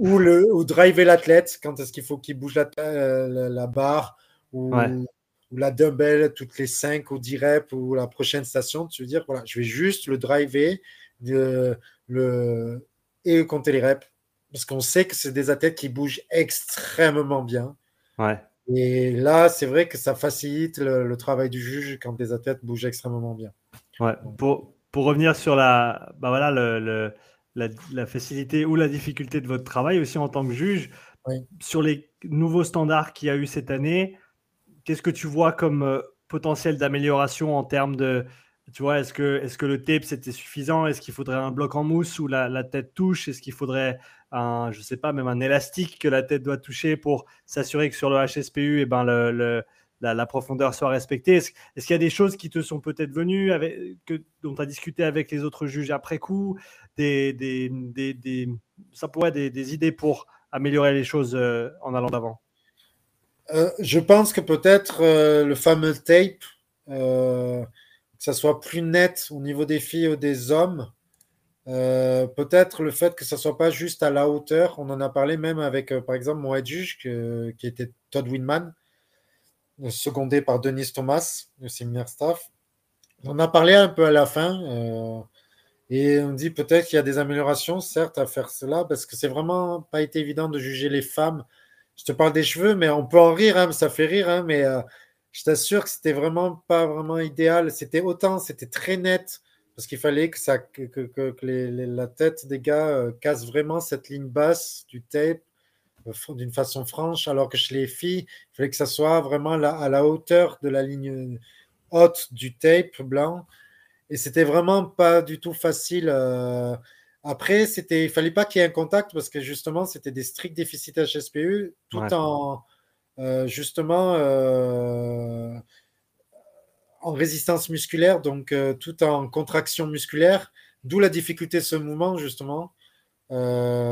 ou, le, ou driver l'athlète, quand est-ce qu'il faut qu'il bouge la, la, barre ou, ou, la dumbbell toutes les 5 ou 10 reps ou la prochaine station. Tu veux dire voilà, je vais juste le driver le, et compter les reps. Parce qu'on sait que c'est des athlètes qui bougent extrêmement bien. Ouais. Et là, c'est vrai que ça facilite le, travail du juge quand des athlètes bougent extrêmement bien. Ouais. Pour, pour revenir sur la, bah voilà, le, la, facilité ou la difficulté de votre travail aussi en tant que juge, sur les nouveaux standards qu'il y a eu cette année, qu'est-ce que tu vois comme euh, potentiel d'amélioration en termes de, tu vois, est-ce que, est que le tape c'était suffisant? Est-ce qu'il faudrait un bloc en mousse où la, tête touche? Est-ce qu'il faudrait un, je sais pas, même un élastique que la tête doit toucher pour s'assurer que sur le HSPU, eh ben le, la, profondeur soit respectée? Est-ce qu'il y a des choses qui te sont peut-être venues, avec, que, dont tu as discuté avec les autres juges après coup? Des, des, des, Ça pourrait être des, idées pour améliorer les choses euh, en allant d'avant euh, Je pense que peut-être euh, le fameux tape ça soit plus net au niveau des filles ou des hommes. Euh, peut-être le fait que ça soit pas juste à la hauteur. On en a parlé même avec, euh, par exemple, mon juge qui était Todd Winman, secondé par Denis Thomas, le séminaire staff. On a parlé un peu à la fin euh, et on dit peut-être qu'il y a des améliorations, certes, à faire cela parce que c'est vraiment pas été évident de juger les femmes. Je te parle des cheveux, mais on peut en rire, hein, ça fait rire, hein, mais je t'assure que c'était vraiment pas vraiment idéal. C'était autant, c'était très net parce qu'il fallait que, la tête des gars euh, casse vraiment cette ligne basse du tape euh, d'une façon franche, alors que chez les filles, il fallait que ça soit vraiment à la hauteur de la ligne haute du tape blanc. Et c'était vraiment pas du tout facile. Après, c'était, il fallait pas qu'il y ait un contact parce que justement, c'était des stricts déficits HSPU tout en euh, justement euh, en résistance musculaire, donc euh, tout en contraction musculaire, d'où la difficulté de ce mouvement, justement.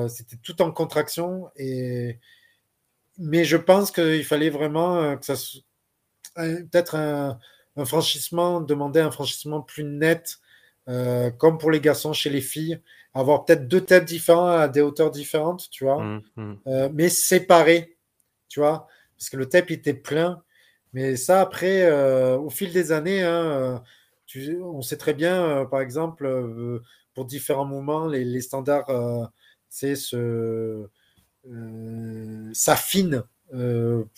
C'était tout en contraction, et... mais je pense qu'il fallait vraiment que ça peut-être un, franchissement, demander un franchissement plus net, comme pour les garçons chez les filles, avoir peut-être deux têtes différentes à des hauteurs différentes, tu vois, mmh, mmh. mais séparées, tu vois parce que le tape était plein. Mais ça, après, euh, au fil des années, hein, euh, on sait très bien, euh, par exemple, pour différents mouvements, les, standards s'affinent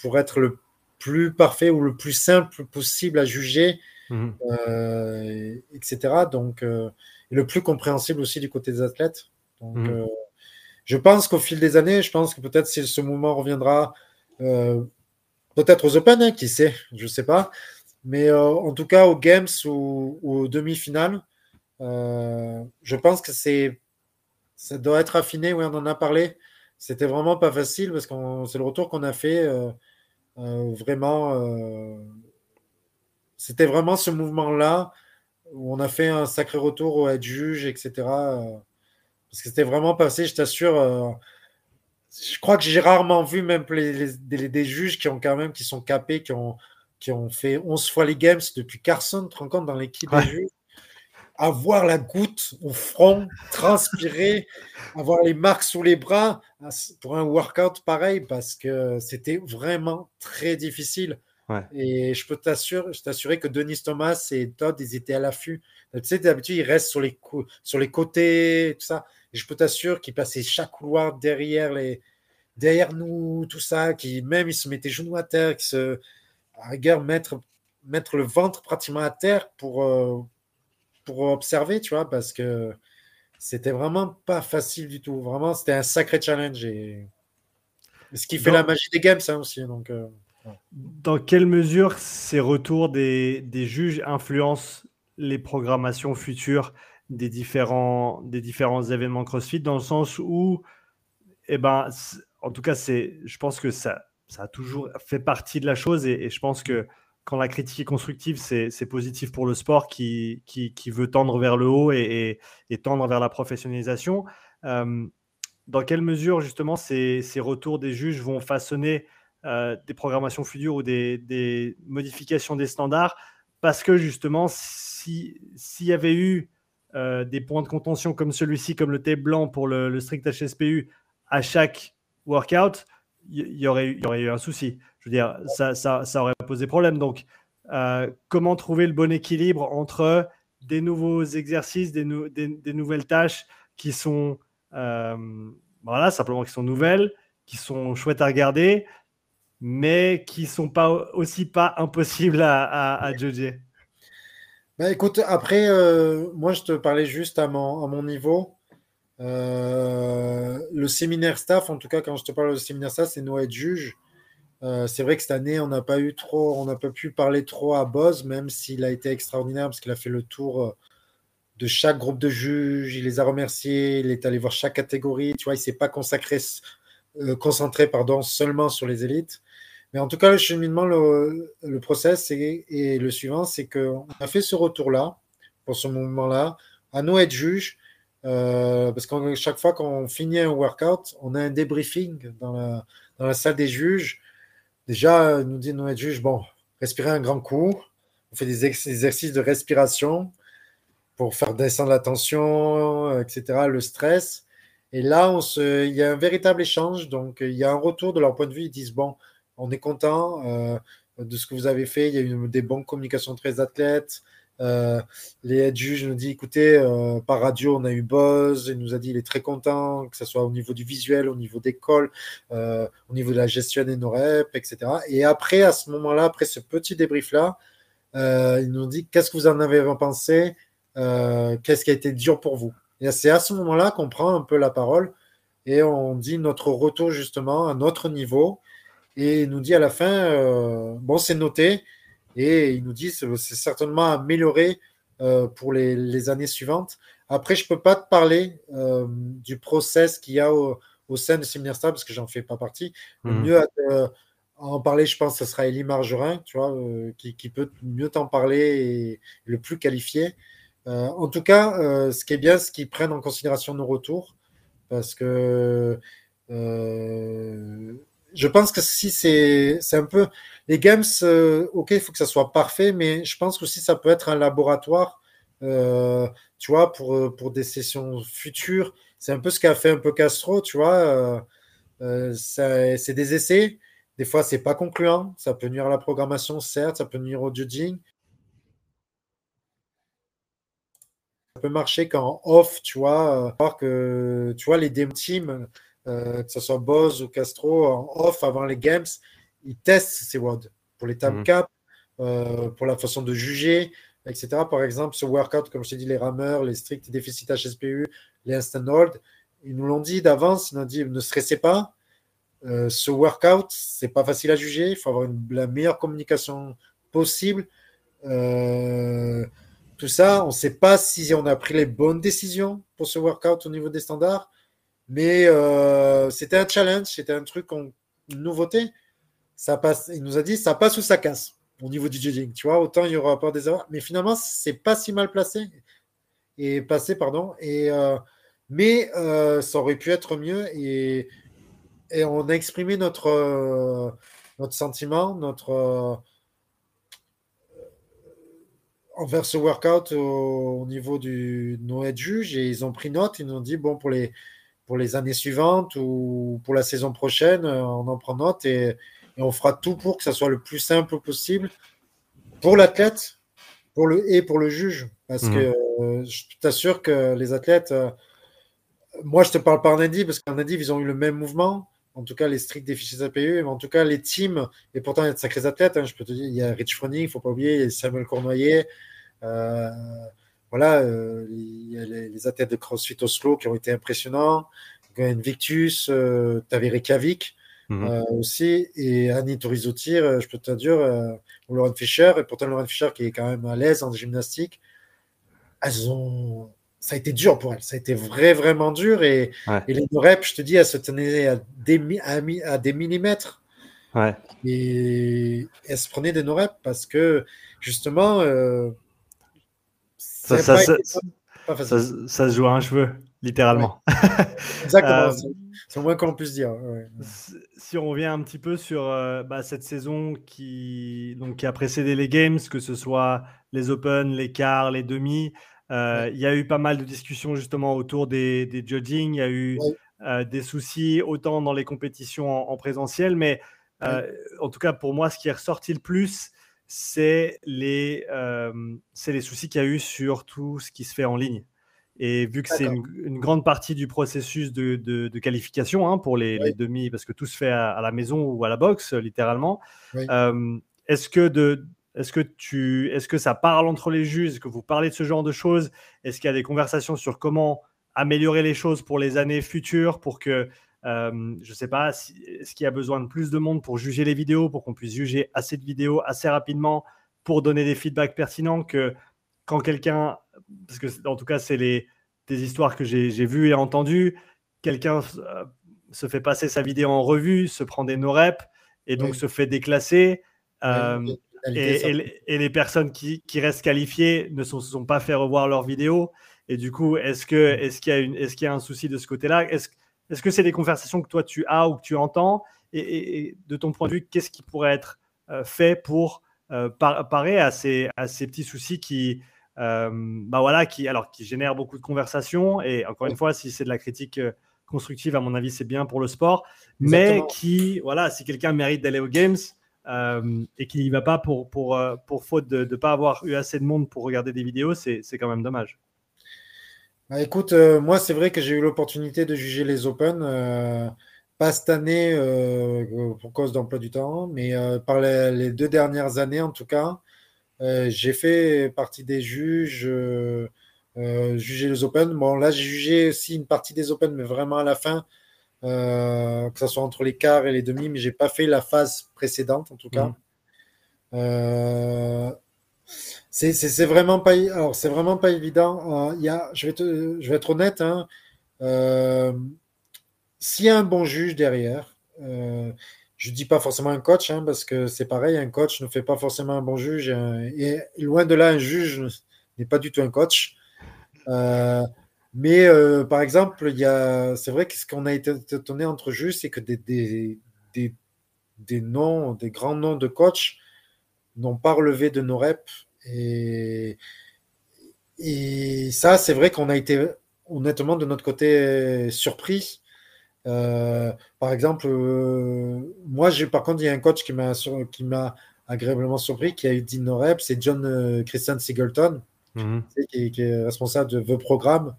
pour être le plus parfait ou le plus simple possible à juger, mmh etc. Donc, et le plus compréhensible aussi du côté des athlètes. Donc, mmh je pense qu'au fil des années, je pense que peut-être si ce mouvement reviendra euh, peut-être aux Open, hein, qui sait, je ne sais pas. Mais euh, en tout cas, aux Games ou, aux demi-finales, euh, je pense que c'est ça doit être affiné. Oui, on en a parlé. C'était vraiment pas facile parce que c'est le retour qu'on a fait. vraiment, c'était vraiment ce mouvement-là où on a fait un sacré retour au juge, etc. parce que c'était vraiment passé, je t'assure je crois que j'ai rarement vu même des juges qui ont quand même qui sont capés, qui ont, qui ont fait 11 fois les games depuis Carson, tu te rends compte, dans l'équipe des juges. avoir la goutte au front, transpirer, avoir les marques sous les bras pour un workout pareil parce que c'était vraiment très difficile. Et je peux t'assurer que Denis Thomas et Todd, ils étaient à l'affût. Tu sais, d'habitude, ils restent sur les, sur les côtés, tout ça. Et je peux t'assurer qu'ils passaient chaque couloir derrière, les, derrière nous, tout ça, qui même ils se mettaient genoux à terre, qui se, à rigueur, mettre, mettre le ventre pratiquement à terre pour, euh, pour observer, tu vois, parce que c'était vraiment pas facile du tout. Vraiment, c'était un sacré challenge. Et ce qui fait la magie des games, ça aussi. Donc, euh, Dans quelle mesure ces retours des, juges influencent les programmations futures des différents, des différents événements CrossFit, dans le sens où, eh ben, en tout cas, c'est, je pense que ça, ça a toujours fait partie de la chose et je pense que quand la critique est constructive, c'est positif pour le sport qui, qui, veut tendre vers le haut et, tendre vers la professionnalisation. Euh, dans quelle mesure, justement, ces, retours des juges vont façonner euh, des programmations futures ou des, modifications des standards Parce que, justement, s'il y avait eu euh, des points de contention comme celui-ci, comme le tape blanc pour le, strict HSPU à chaque workout, il y, aurait, y aurait eu un souci. Je veux dire, ça, ça, ça aurait posé problème. Donc, euh, comment trouver le bon équilibre entre des nouveaux exercices, des, nouvelles tâches qui sont, euh, voilà, simplement qui sont nouvelles, qui sont chouettes à regarder, mais qui sont pas aussi pas impossibles à, à, à juger. Bah, écoute, après, euh, moi, je te parlais juste à mon, à mon niveau. Euh, le séminaire staff, en tout cas, quand je te parle de séminaire staff, c'est Noël juge. Euh, c'est vrai que cette année, on n'a pas eu trop, on n'a pas pu parler trop à Boz, même s'il a été extraordinaire parce qu'il a fait le tour euh, de chaque groupe de juges, il les a remerciés, il est allé voir chaque catégorie. Tu vois, il s'est pas consacré, concentré, pardon, seulement sur les élites. Mais en tout cas, le cheminement, le, le process et, le suivant, c'est qu'on a fait ce retour-là pour ce moment-là à Noël juge euh, parce que chaque fois qu'on finit un workout, on a un débriefing dans la, salle des juges. Déjà, nous dit notre juge, bon, respirez un grand coup. On fait des exercices de respiration pour faire descendre la tension, etc., le stress. Et là, il y a un véritable échange. Donc, il y a un retour de leur point de vue. Ils disent, bon, on est content euh, de ce que vous avez fait. Il y a eu des bonnes communications très athlètes. Euh, les juges nous dit écoutez, euh, par radio, on a eu Buzz, il nous a dit il est très content, que ce soit au niveau du visuel, au niveau d'école, euh, au niveau de la gestion des nos etc. Et après, à ce moment-là, après ce petit débrief-là, il nous dit qu'est-ce que vous en avez pensé, qu'est-ce qui a été dur pour vous? Et c'est à ce moment-là qu'on prend un peu la parole et on dit notre retour justement à notre niveau. Et il nous dit à la fin, bon, c'est noté, et ils nous disent que c'est certainement amélioré euh, pour les, années suivantes. Après, je ne peux pas te parler euh, du process qu'il y a au, sein de Séminaire Stable parce que j'en fais pas partie. Mhm. Mieux à, en parler, je pense, ce sera Elie Margerin, tu vois, euh, qui, peut mieux t'en parler et, le plus qualifié. en tout cas, ce qui est bien, c'est qu'ils prennent en considération nos retours parce que je pense que si c'est un peu les games, euh, ok, il faut que ça soit parfait, mais je pense que aussi ça peut être un laboratoire, euh, tu vois, pour, euh, pour des sessions futures. C'est un peu ce qu'a fait un peu Castro, tu vois. c'est des essais. Des fois, c'est pas concluant. Ça peut nuire à la programmation, certes, ça peut nuire au judging. Ça peut marcher quand off, tu vois, voir que tu vois les DM teams, que ce soit Boz ou Castro, en off avant les games, ils testent ces WOD pour les time mhm. caps, euh, pour la façon de juger, etc. Par exemple, ce workout, comme je t'ai dit, les rameurs, les stricts déficits HSPU, les instant hold, ils nous l'ont dit d'avance, ils nous ont dit ne stressez pas. Euh, ce workout, c'est pas facile à juger. Il faut avoir la meilleure communication possible. Euh, tout ça, on ne sait pas si on a pris les bonnes décisions pour ce workout au niveau des standards, mais c'était un challenge, c'était un truc, une nouveauté ça passe, il nous a dit ça passe ou ça casse au niveau du judging. Tu vois, autant il y aura pas des erreurs, mais finalement, c'est pas si mal placé et passé, pardon. Et, euh, mais euh, ça aurait pu être mieux et, et on a exprimé notre, euh, notre sentiment, notre. envers ce workout au, niveau du Noël juge et ils ont pris note. Ils nous ont dit bon pour les pour les années suivantes ou pour la saison prochaine, on en prend note et, on fera tout pour que ça soit le plus simple possible pour l'athlète, pour le et pour le juge, parce mmh. que euh, je t'assure que les athlètes, euh, moi je te parle pas en Indy parce qu'en Indy ils ont eu le même mouvement en tout cas les stricts déficits APE, mais en tout cas les teams, et pourtant il y a de sacrés athlètes, hein, je peux te dire, il y a Rich Froning, il ne faut pas oublier, il y a Samuel Cournoyer, euh, voilà, euh, il y a les, athlètes de CrossFit Oslo qui ont été impressionnants, Invictus, euh, tu avais Reykjavik mhm. euh, aussi, et Annie Torizotir, je peux te dire, ou Lauren Fischer, et pourtant Lauren Fischer qui est quand même à l'aise en gymnastique, elles ont ça a été dur pour elle. Ça a été vrai, vraiment dur. Et, les reps, je te dis, elles se tenaient à des, à, des millimètres. Ouais. Et elles se prenaient des no-reps parce que, justement, euh, ça, ça, se joue à un cheveu, littéralement. Exactement. Euh, c'est le moins qu'on puisse dire. Si on revient un petit peu sur euh, bah, cette saison qui, donc, qui a précédé les Games, que ce soit les Open, les quarts, les demi, euh, il y a eu pas mal de discussions justement autour des, des judging. Il y a eu euh, des soucis autant dans les compétitions en, présentiel, mais en tout cas pour moi, ce qui est ressorti le plus, c'est les, les soucis qu'il y a eu sur tout ce qui se fait en ligne. Et vu que c'est une, grande partie du processus de, de, qualification hein, pour les, les, demi, parce que tout se fait à, la maison ou à la boxe, littéralement, est-ce que de, est-ce que, tu, est-ce que ça parle entre les juges Est-ce que vous parlez de ce genre de choses? Est-ce qu'il y a des conversations sur comment améliorer les choses pour les années futures pour que, euh, je ne sais pas, est-ce qu'il y a besoin de plus de monde pour juger les vidéos, pour qu'on puisse juger assez de vidéos assez rapidement pour donner des feedbacks pertinents que quand quelqu'un, parce que en tout cas, c'est les, des histoires que j'ai, vues et entendues, quelqu'un euh, se fait passer sa vidéo en revue, se prend des no-reps et donc se fait déclasser. Euh, et, les personnes qui, restent qualifiées ne se sont, pas fait revoir leurs vidéos. Et du coup, est-ce qu'il est qu'il y, a est qu'il y a un souci de ce côté-là? Est-ce est -ce que c'est des conversations que toi tu as ou que tu entends et, de ton point de vue, qu'est-ce qui pourrait être euh, fait pour euh, parer à ces, à ces petits soucis qui, euh, bah voilà, qui, alors, qui génèrent beaucoup de conversations Et encore une fois, si c'est de la critique constructive, à mon avis, c'est bien pour le sport. Mais qui, voilà, si quelqu'un mérite d'aller aux Games, euh, et qu'il n'y va pas pour, pour, euh, pour faute de ne pas avoir eu assez de monde pour regarder des vidéos, c'est quand même dommage. Bah, écoute, euh, moi, c'est vrai que j'ai eu l'opportunité de juger les Open, pas cette année pour cause d'emploi du temps, mais par les, deux dernières années en tout cas. j'ai fait partie des juges, juger les Open. Bon, là, j'ai jugé aussi une partie des Open, mais vraiment à la fin, euh, que ce soit entre les quarts et les demi, mais j'ai pas fait la phase précédente en tout cas. Mhm. Euh, c'est vraiment pas, alors c'est vraiment pas évident. Euh, y a, je vais je vais être honnête. Hein, S'il y a un bon juge derrière, je dis pas forcément un coach, hein, parce que c'est pareil, un coach ne fait pas forcément un bon juge. et loin de là, un juge n'est pas du tout un coach. Mais euh, par exemple, y a, c'est vrai que ce qu'on a été étonné entre juges, c'est que des, des, des, noms, des grands noms de coach n'ont pas relevé de nos reps. Et, et ça, c'est vrai qu'on a été honnêtement de notre côté surpris. Euh, par exemple, euh, moi, j'ai par contre, il y a un coach qui m'a qui m'a agréablement surpris, qui a eu dit nos reps, c'est John Christian Singleton, mm-hmm. qui, qui, est responsable de The Programme.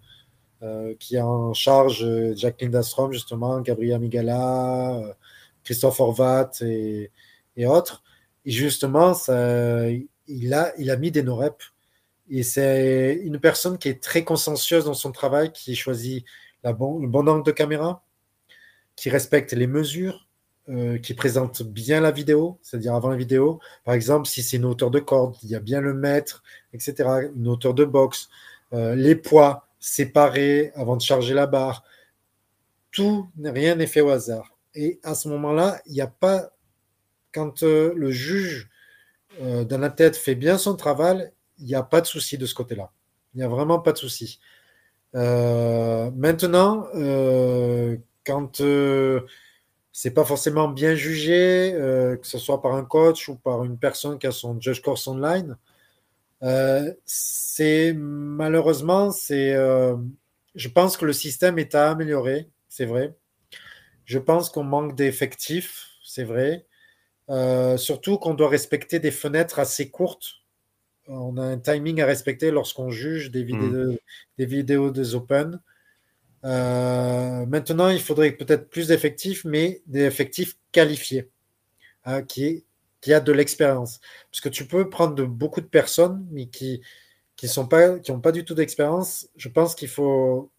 Euh, qui a en charge euh, Jack Lindastrom, justement, Gabriel Migala, euh, Christophe Horvat et, autres. Et justement, ça, il, a, il a mis des no-reps. Et c'est une personne qui est très consciencieuse dans son travail, qui choisit la bon, le bon angle de caméra, qui respecte les mesures, qui présente bien la vidéo, c'est-à-dire avant la vidéo. Par exemple, si c'est une hauteur de corde, il y a bien le mètre, etc. Une hauteur de boxe, les poids, séparé avant de charger la barre. Tout, rien n'est fait au hasard. Et à ce moment-là, il n'y a pas, quand euh, le juge euh, dans la tête fait bien son travail, il n'y a pas de souci de ce côté-là. Il n'y a vraiment pas de souci. Euh, maintenant, quand c'est pas forcément bien jugé, que ce soit par un coach ou par une personne qui a son judge course online, c'est malheureusement, c'est, je pense que le système est à améliorer, c'est vrai. Je pense qu'on manque d'effectifs, c'est vrai. Surtout qu'on doit respecter des fenêtres assez courtes on a un timing à respecter lorsqu'on juge des vidéos, mm. des vidéos des Open. Euh, maintenant, il faudrait peut-être plus d'effectifs, mais des effectifs qualifiés, hein, qui, qui a de l'expérience. Parce que tu peux prendre de, beaucoup de personnes, mais qui qui sont pas qui n'ont pas du tout d'expérience. Je pense qu'il faut,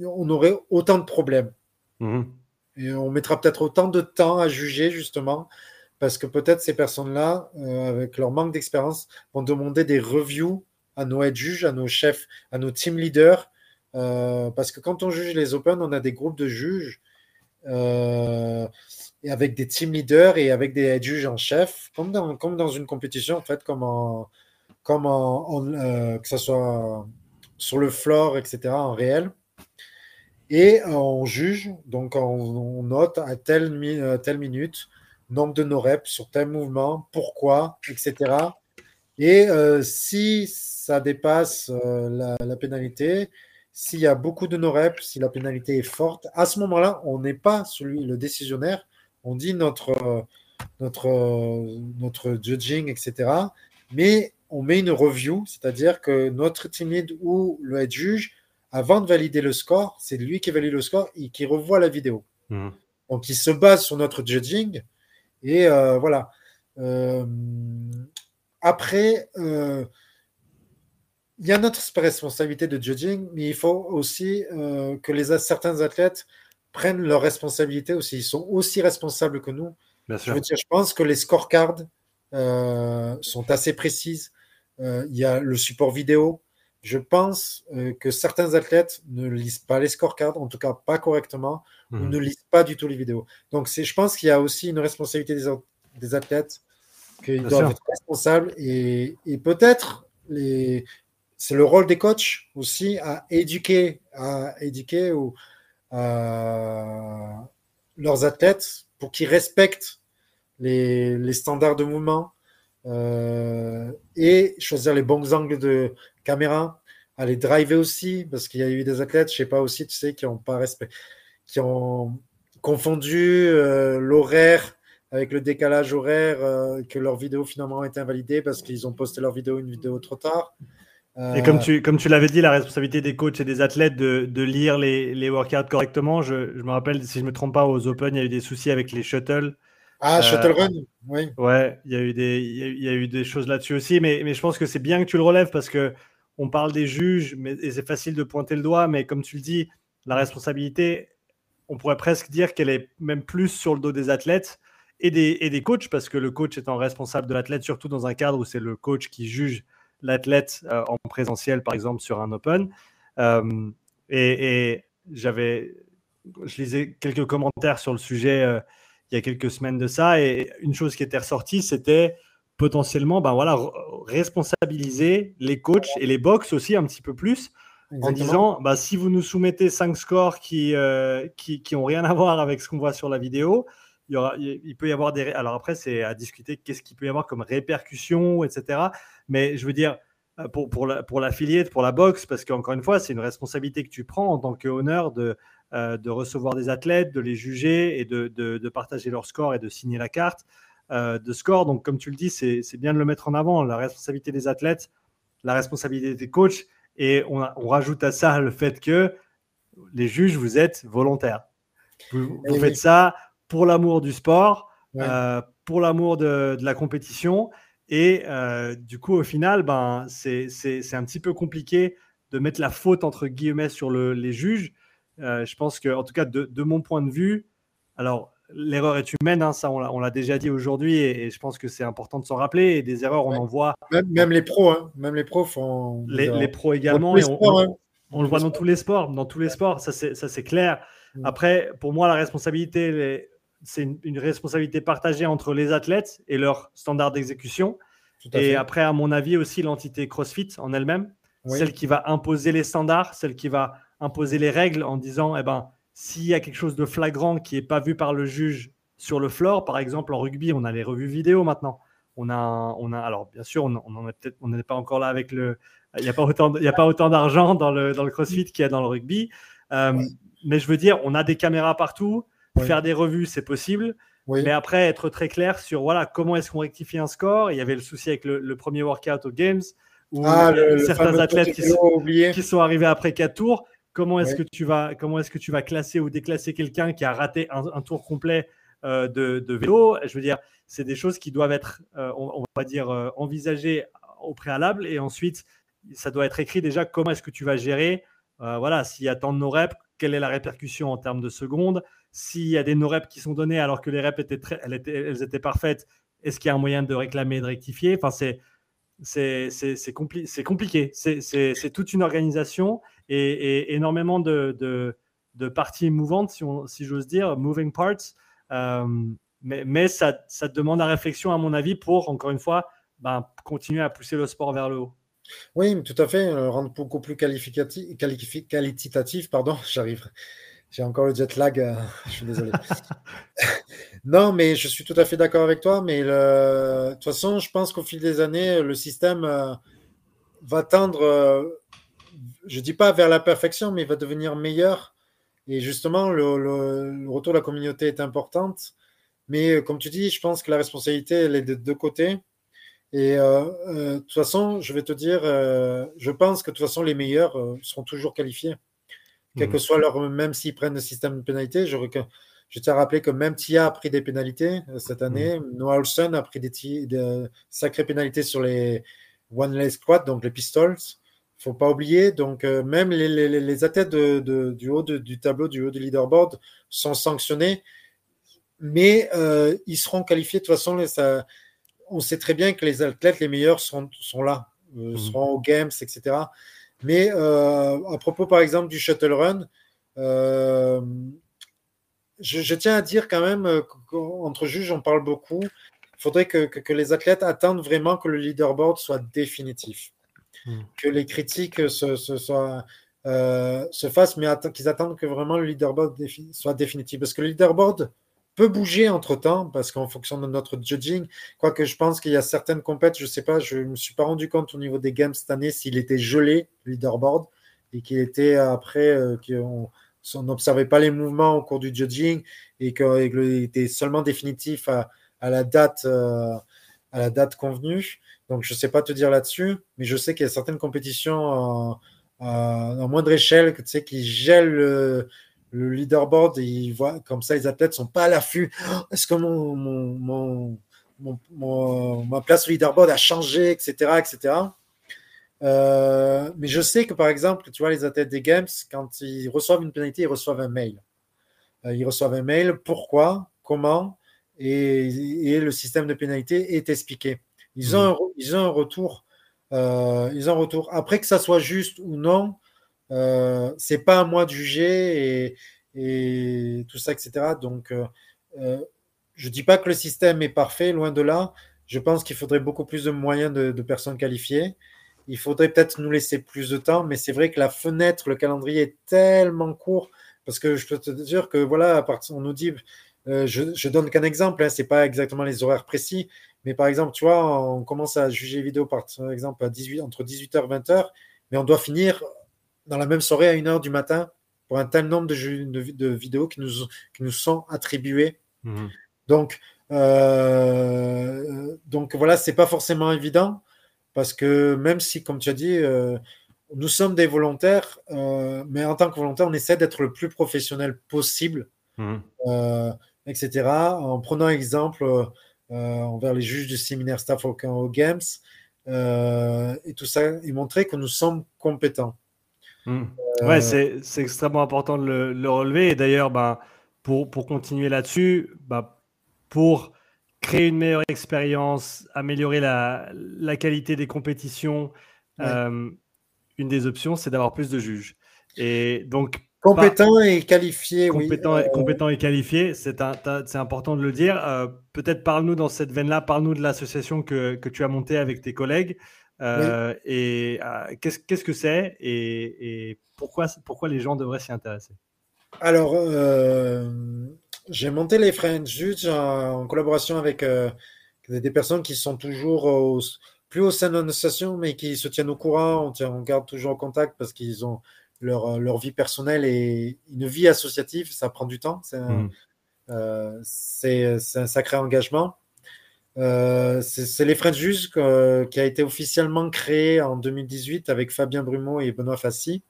on aurait autant de problèmes. Mm. On mettra peut-être autant de temps à juger justement parce que peut-être ces personnes-là, euh, avec leur manque d'expérience, vont demander des reviews à nos head juges, à nos chefs, à nos team leaders. Euh, parce que quand on juge les Open, on a des groupes de juges euh, avec des team leaders et avec des head juges en chef, comme dans, comme dans une compétition, en fait, comme que ce soit sur le floor, etc., en réel. Et on juge, donc on, note à telle, telle minute nombre de nos reps sur tel mouvement, pourquoi, etc. Et euh, si ça dépasse euh, la, pénalité, s'il y a beaucoup de nos reps, si la pénalité est forte, à ce moment-là, on n'est pas celui, le décisionnaire, on dit notre, notre, notre judging, etc. Mais on met une review, c'est-à-dire que notre team lead ou le head juge, avant de valider le score, c'est lui qui valide le score et qui revoit la vidéo. Mmh. Donc, il se base sur notre judging et euh, voilà. Euh, après, euh, il y a notre responsabilité de judging, mais il faut aussi que les, certains athlètes prennent leurs responsabilités aussi. Ils sont aussi responsables que nous. Je, veux dire, je pense que les scorecards sont assez précises. il y a le support vidéo. Je pense que certains athlètes ne lisent pas les scorecards, en tout cas pas correctement ou mhm. ne lisent pas du tout les vidéos. Donc, je pense qu'il y a aussi une responsabilité des, des athlètes qu'ils doivent être responsables et, et peut-être les c'est le rôle des coachs aussi à éduquer, à éduquer ou, leurs athlètes pour qu'ils respectent les, les, standards de mouvement euh, et choisir les bons angles de caméra, les driver aussi, parce qu'il y a eu des athlètes, je sais pas aussi, tu sais, qui n'ont pas respecté qui ont confondu euh, l'horaire avec le décalage horaire, euh, que leur vidéo finalement a été invalidée parce qu'ils ont posté leur vidéo une vidéo trop tard. Et comme tu, comme tu l'avais dit, la responsabilité des coachs et des athlètes de, de lire les, les workouts correctement. Je, je, me rappelle, si je ne me trompe pas, aux Open, il y a eu des soucis avec les shuttles. Ah, shuttle run, oui. Ouais, il y a eu des, il y a, eu des choses là-dessus aussi. Mais, mais je pense que c'est bien que tu le relèves parce que on parle des juges mais, et c'est facile de pointer le doigt. Mais comme tu le dis, la responsabilité, on pourrait presque dire qu'elle est même plus sur le dos des athlètes et des, et des coachs, parce que le coach étant responsable de l'athlète, surtout dans un cadre où c'est le coach qui juge l'athlète euh, en présentiel, par exemple, sur un Open. Euh, et, j'avais, je lisais quelques commentaires sur le sujet euh, il y a quelques semaines de ça, et une chose qui était ressortie, c'était potentiellement, ben voilà, responsabiliser les coachs et les box aussi un petit peu plus en disant bah, si vous nous soumettez cinq scores qui, euh, qui, qui, ont rien à voir avec ce qu'on voit sur la vidéo, il, y aura, il peut y avoir des. Alors après, c'est à discuter qu'est-ce qu'il peut y avoir comme répercussions, etc. Mais je veux dire, euh, pour, pour, la, pour l'affiliate, pour la boxe, parce qu'encore une fois, c'est une responsabilité que tu prends en tant qu'honneur de, euh, de recevoir des athlètes, de les juger et de, de, de partager leur score et de signer la carte de score. Donc, comme tu le dis, c'est, bien de le mettre en avant, la responsabilité des athlètes, la responsabilité des coachs et on, rajoute à ça le fait que les juges, vous êtes volontaires. Vous, eh faites ça pour l'amour du sport, euh, pour l'amour de, la compétition. Et euh, du coup, au final, ben, c'est un petit peu compliqué de mettre la faute entre guillemets sur les juges. Euh, je pense que, en tout cas, de, mon point de vue, alors l'erreur est humaine, hein, ça on l'a déjà dit aujourd'hui, et, je pense que c'est important de s'en rappeler. Et des erreurs, on en voit. Même, les pros, hein, même les pros font. Les, pros également. Hein. on, le voit dans tous les sports, dans tous les sports, ça c'est clair. Mm. Après, pour moi, la responsabilité, c'est une, responsabilité partagée entre les athlètes et leurs standards d'exécution. Et après, à mon avis, aussi l'entité CrossFit en elle-même, celle qui va imposer les standards, celle qui va imposer les règles en disant, eh ben, s'il y a quelque chose de flagrant qui n'est pas vu par le juge sur le floor, par exemple en rugby, on a les revues vidéo maintenant. on a, on a, alors bien sûr, on, on est peut-être, on n'est pas encore là avec le, il n'y a pas autant, il y a pas autant d'argent dans le, dans le CrossFit qu'il y a dans le rugby. Euh, mais je veux dire, on a des caméras partout. Faire des revues, c'est possible. Mais après, être très clair sur voilà comment est-ce qu'on rectifie un score. Il y avait le souci avec le, premier workout aux Games où ah, certains athlètes qui sont, qui sont, arrivés après quatre tours. Comment est-ce que tu vas comment est-ce que tu vas classer ou déclasser quelqu'un qui a raté un, tour complet euh, de, de, vélo? Je veux dire, c'est des choses qui doivent être, euh, on, va dire, envisagées au préalable et ensuite ça doit être écrit déjà comment est-ce que tu vas gérer. Euh, voilà, s'il y a tant de no-reps, quelle est la répercussion en termes de secondes? S'il y a des no-reps qui sont donnés alors que les reps étaient, très, elles étaient, elles étaient parfaites, est-ce qu'il y a un moyen de réclamer, de rectifier? Enfin, c'est c'est c'est compliqué. C'est toute une organisation et, énormément de, parties mouvantes, si, j'ose dire, moving parts. Euh, mais, ça, demande la réflexion, à mon avis, pour, encore une fois, ben, continuer à pousser le sport vers le haut. Oui, tout à fait. Euh, rendre beaucoup plus qualificatif, qualitatif, pardon, j'arrive. J'ai encore le jet lag, euh, je suis désolé. non, mais je suis tout à fait d'accord avec toi. Mais de toute façon, je pense qu'au fil des années, le système va tendre, je ne dis pas vers la perfection, mais il va devenir meilleur. Et justement, le, retour de la communauté est importante. Mais comme tu dis, je pense que la responsabilité, elle est de deux côtés. Et euh, euh, de toute façon, je vais te dire, euh, je pense que de toute façon, les meilleurs seront toujours qualifiés. Quel que mhm. soit leur, même s'ils prennent le système de pénalité, je, je tiens à rappeler que même Tia a pris des pénalités cette année. Mhm. Noah Olsen a pris des, de sacrées pénalités sur les one leg squat, donc les pistols. Il faut pas oublier. Donc, même les, les, les athlètes de, du haut du tableau, du haut du leaderboard sont sanctionnés, mais ils seront qualifiés. De toute façon, ça, on sait très bien que les athlètes les meilleurs sont, sont là, euh, mhm. seront aux Games, etc. Mais euh, à propos, par exemple, du shuttle run, euh, je, tiens à dire quand même qu'entre juges, on parle beaucoup. Il faudrait que, les athlètes attendent vraiment que le leaderboard soit définitif, mhm. que les critiques se, se, se fassent, mais qu'ils attendent que vraiment le leaderboard soit définitif. Parce que le leaderboard, peut bouger entre temps parce qu'en fonction de notre judging, quoique je pense qu'il y a certaines compètes, je ne sais pas, je ne me suis pas rendu compte au niveau des games cette année s'il était gelé, le leaderboard, et qu'il était après, euh, qu'on n'observait pas les mouvements au cours du judging et qu'il était seulement définitif à, la date, euh, à la date convenue. Donc je ne sais pas te dire là-dessus, mais je sais qu'il y a certaines compétitions en, moindre échelle tu sais, qui gèlent le leaderboard, il voit comme ça, les athlètes sont pas à l'affût. Est-ce que mon, mon, mon, ma place au leaderboard a changé, etc., etc. Euh, mais je sais que par exemple, tu vois, les athlètes des Games, quand ils reçoivent une pénalité, ils reçoivent un mail. Euh, ils reçoivent un mail, pourquoi, comment, et, le système de pénalité est expliqué. Ils ont, mmh. ils ont un retour. Euh, ils ont un retour. Après que ça soit juste ou non, euh, c'est pas à moi de juger et, tout ça, etc. Donc, euh, euh, je dis pas que le système est parfait, loin de là. Je pense qu'il faudrait beaucoup plus de moyens de, personnes qualifiées. Il faudrait peut-être nous laisser plus de temps, mais c'est vrai que la fenêtre, le calendrier est tellement court parce que je peux te dire que voilà, on nous dit, je, je, donne qu'un exemple, hein, c'est pas exactement les horaires précis, mais par exemple, tu vois, on commence à juger vidéo par exemple à 18, entre 18h et 20h, mais on doit finir dans la même soirée à 1h du matin pour un tel nombre de, de, vidéos qui nous, qui nous sont attribuées. Mhm. Donc, euh, donc voilà, c'est pas forcément évident parce que même si, comme tu as dit, euh, nous sommes des volontaires, euh, mais en tant que volontaire, on essaie d'être le plus professionnel possible, mhm. etc. En prenant exemple envers les juges du séminaire staff au, Games et tout ça, et montrer que nous sommes compétents. Hmm. Ouais, c'est extrêmement important de le, relever. Et d'ailleurs, ben, pour, pour continuer là-dessus, ben, pour créer une meilleure expérience, améliorer la, la qualité des compétitions, euh, une des options, c'est d'avoir plus de juges. Et donc, Compétent et qualifié, compétent, oui. Euh, compétent et qualifié, c'est important de le dire. Euh, peut-être parle-nous dans cette veine-là, parle-nous de l'association que, que, tu as montée avec tes collègues. Euh, et euh, qu'est-ce que c'est et, pourquoi, pourquoi les gens devraient s'y intéresser? Alors, j'ai monté les French Juges en, collaboration avec des personnes qui sont toujours plus au sein de l'association, mais qui se tiennent au courant, on, on garde toujours en contact parce qu'ils ont leur, leur, vie personnelle et une vie associative, ça prend du temps. C'est un, mmh. un, sacré engagement. Euh, c'est les French Juice euh, qui a été officiellement créé en 2018 avec Fabien Brumeau et Benoît Fassi.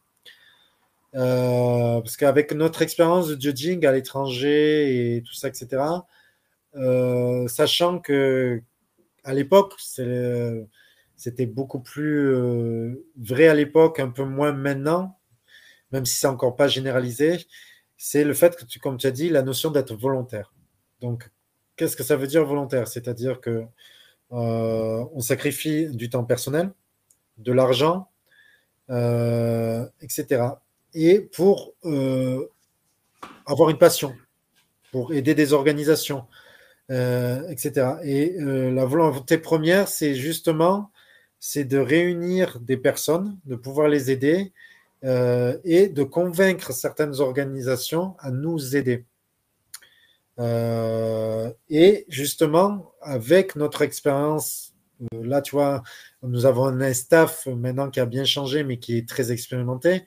Euh, parce qu'avec notre expérience de judging à l'étranger et tout ça, etc., sachant que à l'époque, c'était beaucoup plus vrai à l'époque, un peu moins maintenant, même si c'est encore pas généralisé, c'est le fait que, tu, comme tu as dit, la notion d'être volontaire. Donc, Qu'est-ce que ça veut dire volontaire? C'est-à-dire que euh, on sacrifie du temps personnel, de l'argent, euh, etc. Et pour euh, avoir une passion, pour aider des organisations, etc. Et la volonté première, c'est justement c'est de réunir des personnes, de pouvoir les aider et de convaincre certaines organisations à nous aider. Euh, et justement, avec notre expérience, euh, là, tu vois, nous avons un staff maintenant qui a bien changé, mais qui est très expérimenté.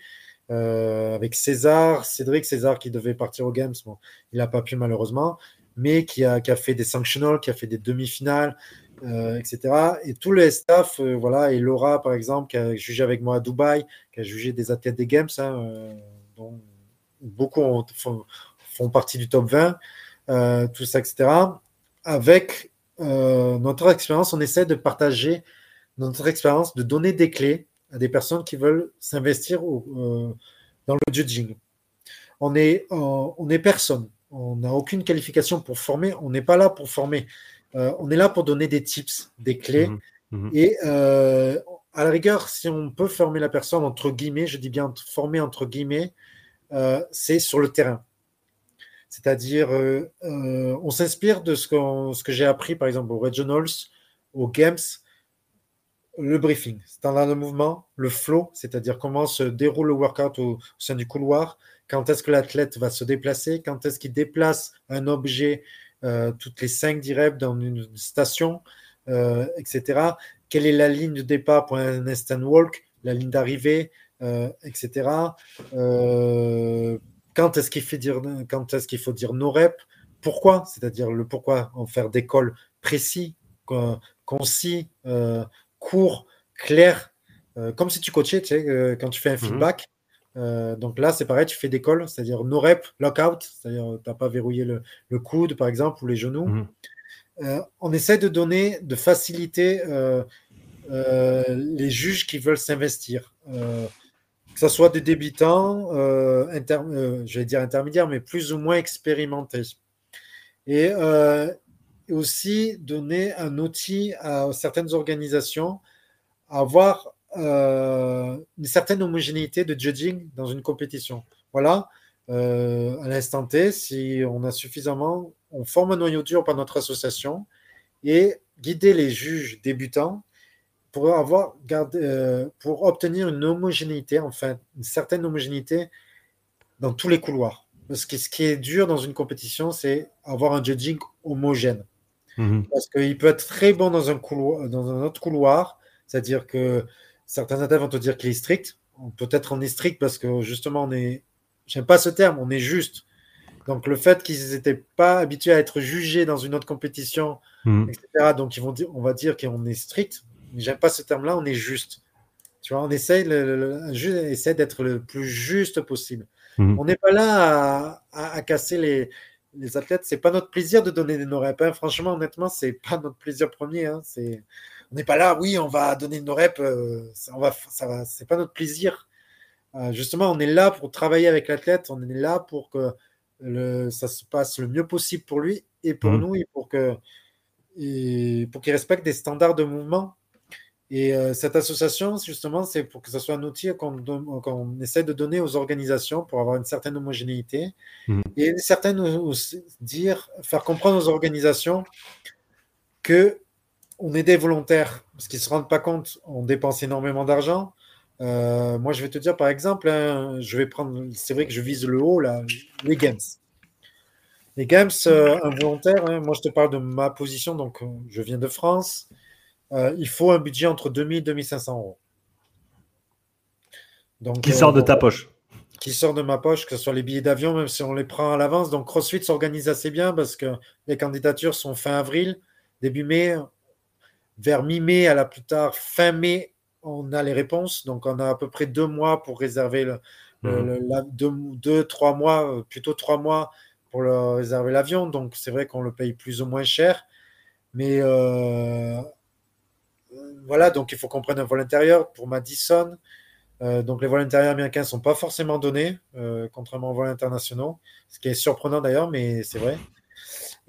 Euh, avec César, Cédric César qui devait partir aux Games, bon, il n'a pas pu malheureusement, mais qui a, qui a, fait des sanctionals, qui a fait des demi-finales, etc. Et tous les staff, voilà, et Laura par exemple, qui a jugé avec moi à Dubaï, qui a jugé des athlètes des Games, hein, dont beaucoup font, font, partie du top 20. Euh, tout ça, etc. Avec euh, notre expérience, on essaie de partager notre expérience, de donner des clés à des personnes qui veulent s'investir euh, dans le judging. On est, on est personne, on n'a aucune qualification pour former, on n'est pas là pour former, on est là pour donner des tips, des clés. Mmh mmh Et à la rigueur, si on peut former la personne, entre guillemets, je dis bien former entre guillemets, c'est sur le terrain. C'est-à-dire, euh, euh, on s'inspire de ce, ce que j'ai appris, par exemple, aux Regionals, aux Games, le briefing, c'est dans le mouvement, le flow, c'est-à-dire comment se déroule le workout au, sein du couloir, quand est-ce que l'athlète va se déplacer, quand est-ce qu'il déplace un objet euh, toutes les 5 10 dans une station, etc. Quelle est la ligne de départ pour un instant walk, la ligne d'arrivée, etc quand est-ce qu'il faut dire, quand est-ce qu'il faut dire nos reps, pourquoi, c'est-à-dire le pourquoi en faire des calls précis, concis, euh, court, clair, euh, comme si tu coachais, tu sais, euh, quand tu fais un mhm. Feedback. donc là, c'est pareil, tu fais des calls, c'est-à-dire no reps, lockout, c'est-à-dire tu n'as pas verrouillé le, coude, par exemple, ou les genoux. Mhm. on essaie de donner, de faciliter les juges qui veulent s'investir que ce soit des débutants, euh, euh, je vais dire intermédiaires, mais plus ou moins expérimentés. Et euh, aussi donner un outil à certaines organisations à avoir une certaine homogénéité de judging dans une compétition. Voilà, à l'instant T, si on a suffisamment, on forme un noyau dur par notre association et guider les juges débutants pour avoir gardé, euh, pour obtenir une homogénéité, enfin une certaine homogénéité dans tous les couloirs. Parce que ce qui est dur dans une compétition, c'est avoir un judging homogène. Mhm. Parce qu'il peut être très bon dans un, couloir, dans un autre couloir, c'est-à-dire que certains athlètes vont te dire qu'il est strict. Peut-être on est strict parce que justement, on est, j'aime pas ce terme, on est juste. Donc le fait qu'ils n'étaient pas habitués à être jugés dans une autre compétition, mhm. etc. Donc ils vont dire, on va dire qu'on est strict j'aime pas ce terme-là, on est juste. Tu vois, on essaie, le, essaie d'être le plus juste possible. Mhm. On n'est pas là à, casser les, les athlètes. C'est pas notre plaisir de donner nos reps. Hein. Franchement, honnêtement, c'est pas notre plaisir premier. Hein. C'est, on n'est pas là. Oui, on va donner nos reps. Euh, on va, ça va. C'est pas notre plaisir. Euh, justement, on est là pour travailler avec l'athlète. On est là pour que le, ça se passe le mieux possible pour lui et pour mhm. nous et pour que et pour qu'il respecte des standards de mouvement et euh, cette association, justement, c'est pour que ce soit un outil qu'on essaie de donner aux organisations pour avoir une certaine homogénéité mmh. et une certaine dire, faire comprendre aux organisations que on est des volontaires, parce qu'ils ne se rendent pas compte, on dépense énormément d'argent. Euh, moi, je vais te dire, par exemple, hein, je vais prendre, c'est vrai que je vise le haut, là, les games. Les games involontaires, hein, moi je te parle de ma position, donc je viens de France. il faut un budget entre 2000 et 2500 euros. Donc, qui sort de ta poche qui sort de ma poche, que ce soit les billets d'avion, même si on les prend à l'avance. Donc CrossFit s'organise assez bien parce que les candidatures sont fin avril, début mai, vers mi-mai à la plus tard, fin mai, on a les réponses. Donc on a à peu près deux mois pour réserver le, mmh. deux, trois mois, euh, plutôt trois mois pour le, réserver l'avion. Donc c'est vrai qu'on le paye plus ou moins cher. Mais euh, voilà, donc il faut qu'on prenne un vol intérieur pour Madison. Euh, donc les vols intérieurs américains ne sont pas forcément donnés, euh, contrairement aux vols internationaux, ce qui est surprenant d'ailleurs, mais c'est vrai.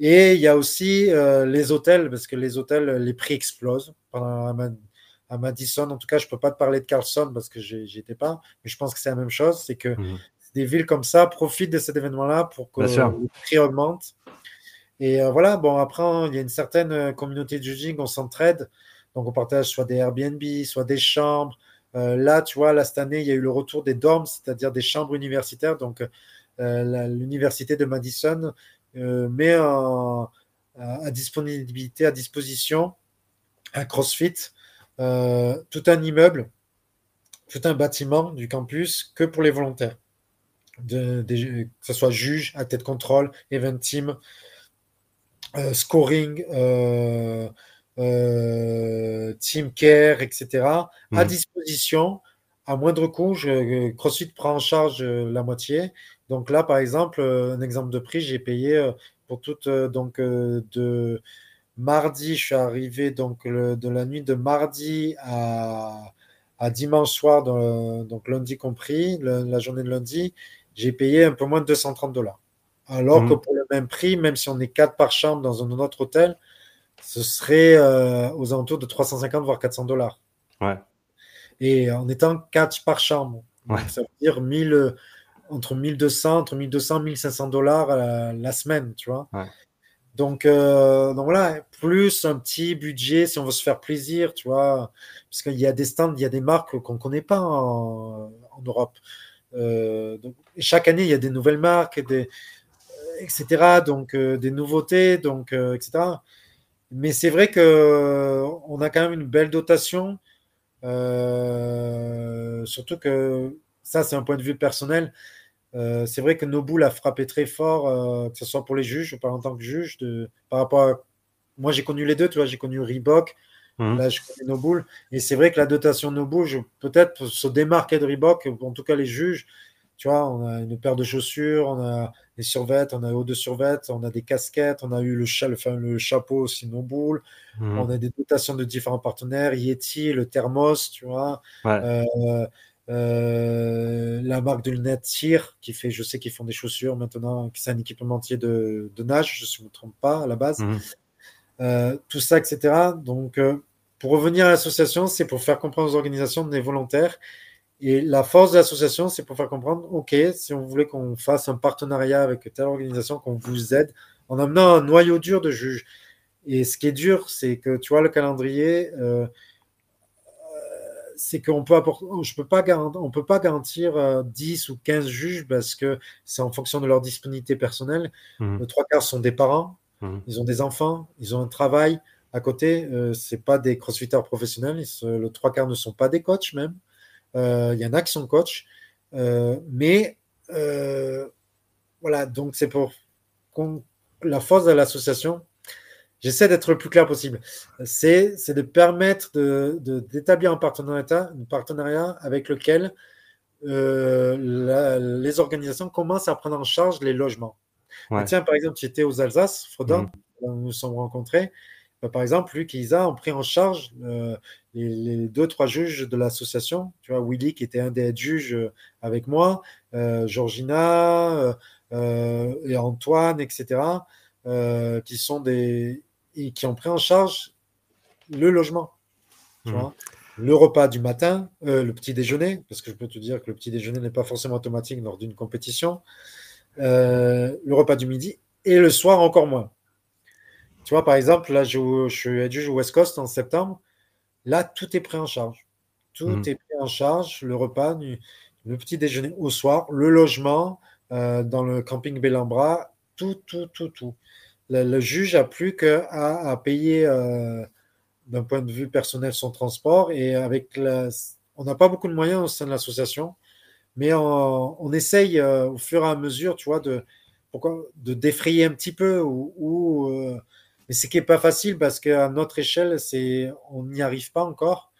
Et il y a aussi euh, les hôtels, parce que les hôtels, les prix explosent. À, Madison, en tout cas, je ne peux pas te parler de Carlson parce que n'y étais pas, mais je pense que c'est la même chose. C'est que mhm. des villes comme ça profitent de cet événement-là pour que le prix augmente. Et voilà, bon, après, il y a une certaine communauté de judging, on s'entraide. Donc, on partage soit des Airbnb, soit des chambres, euh, là, tu vois, là, cette année, il y a eu le retour des dorms, c'est-à-dire des chambres universitaires. Donc, euh, l'université de Madison euh, met à disponibilité, à disposition à CrossFit tout un immeuble, tout un bâtiment du campus que pour les volontaires. que ce soit juge, à tête contrôle, event team, scoring, euh, Team Care, etc., à hmm. disposition à moindre coût. Je, CrossFit prend en charge euh, la moitié. Donc là, par exemple, euh, un exemple de prix, j'ai payé pour toute donc de mardi, je suis arrivé donc de la nuit de mardi à, à dimanche soir, donc lundi compris, la journée de lundi, j'ai payé un peu moins de 230 dollars. Alors que pour le même prix, même si on est quatre par chambre dans un autre hôtel, ce serait euh, aux alentours de 350 voire 400 dollars. Ouais. Et en étant 4 par chambre. Ça veut dire 1000, entre 1200, entre 1200 1500 dollars la semaine, tu vois. Donc, euh, donc voilà, plus un petit budget si on veut se faire plaisir, tu vois. Parce qu'il y a des stands, il y a des marques qu'on ne connaît pas en, Europe. Euh, donc, chaque année, il y a des nouvelles marques, des, etc. Donc, des nouveautés, donc, etc. Mais c'est vrai qu'on a quand même une belle dotation. Euh, surtout que ça, c'est un point de vue personnel. Euh, c'est vrai que Nobull a frappé très fort, euh, que ce soit pour les juges pas en tant que juge, de, par rapport à. Moi, j'ai connu les deux, tu vois, j'ai connu Reebok, mmh. là, je connais Nobull. Et c'est vrai que la dotation Nobull, peut-être se démarquer de Reebok, en tout cas les juges, tu vois, on a une paire de chaussures, on a des survêtes, on a haut de survêtes, on a des casquettes, on a eu le, le, le chapeau aussi Nobull, mmh. on a des dotations de différents partenaires, Yeti, le Thermos, tu vois, euh, euh, la marque de lunettes Tir, qui fait, je sais qu'ils font des chaussures maintenant, qui c'est un équipementier de, de, nage, je ne me trompe pas à la base, mmh. euh, tout ça, etc. Donc, pour revenir à l'association, c'est pour faire comprendre aux organisations des volontaires et la force de l'association, c'est pour faire comprendre, OK, si on voulait qu'on fasse un partenariat avec telle organisation, qu'on vous aide en amenant un noyau dur de juges. Et ce qui est dur, c'est que tu vois, le calendrier, euh, c'est qu'on peut apporter, je peux pas garantir, on peut pas garantir 10 euh, ou 15 juges parce que c'est en fonction de leur disponibilité personnelle. Mmh. Les trois quarts sont des parents, mmh. ils ont des enfants, ils ont un travail à côté. Euh, c'est pas des crossfitters professionnels, le trois quarts ne sont pas des coachs même. Euh, il y en a qui sont coach. Euh, mais voilà, donc c'est pour la force de l'association. J'essaie d'être le plus clair possible. C'est de permettre d'établir de, un partenariat, un partenariat avec lequel les organisations commencent à prendre en charge les logements. Tiens, par exemple, tu étais aux Alsace, Frodon, mmh. nous nous sommes rencontrés. Bah, par exemple, Luc et Isa ont pris en charge euh, les, deux, trois juges de l'association. Tu vois, Willy qui était un des juges euh, avec moi, euh, Georgina et Antoine, etc., qui sont des et qui ont pris en charge le logement. Tu mmh. vois le repas du matin, le petit déjeuner, parce que je peux te dire que le petit déjeuner n'est pas forcément automatique lors d'une compétition, le repas du midi et le soir encore moins. Tu vois, par exemple, là, je, je suis juge au West Coast en septembre. Là, tout est pris en charge. Tout hmm. est pris en charge. Le repas, le petit déjeuner au soir, le logement euh, dans le camping Bellambra, tout, tout, tout, tout. Le, juge a plus qu'à à payer euh, d'un point de vue personnel son transport et avec la, on n'a pas beaucoup de moyens au sein de l'association, mais on, essaye euh, au fur et à mesure, tu vois, de, pourquoi, de défrayer un petit peu ou, euh, mais ce qui n'est pas facile parce qu'à notre échelle, c'est, on n'y arrive pas encore.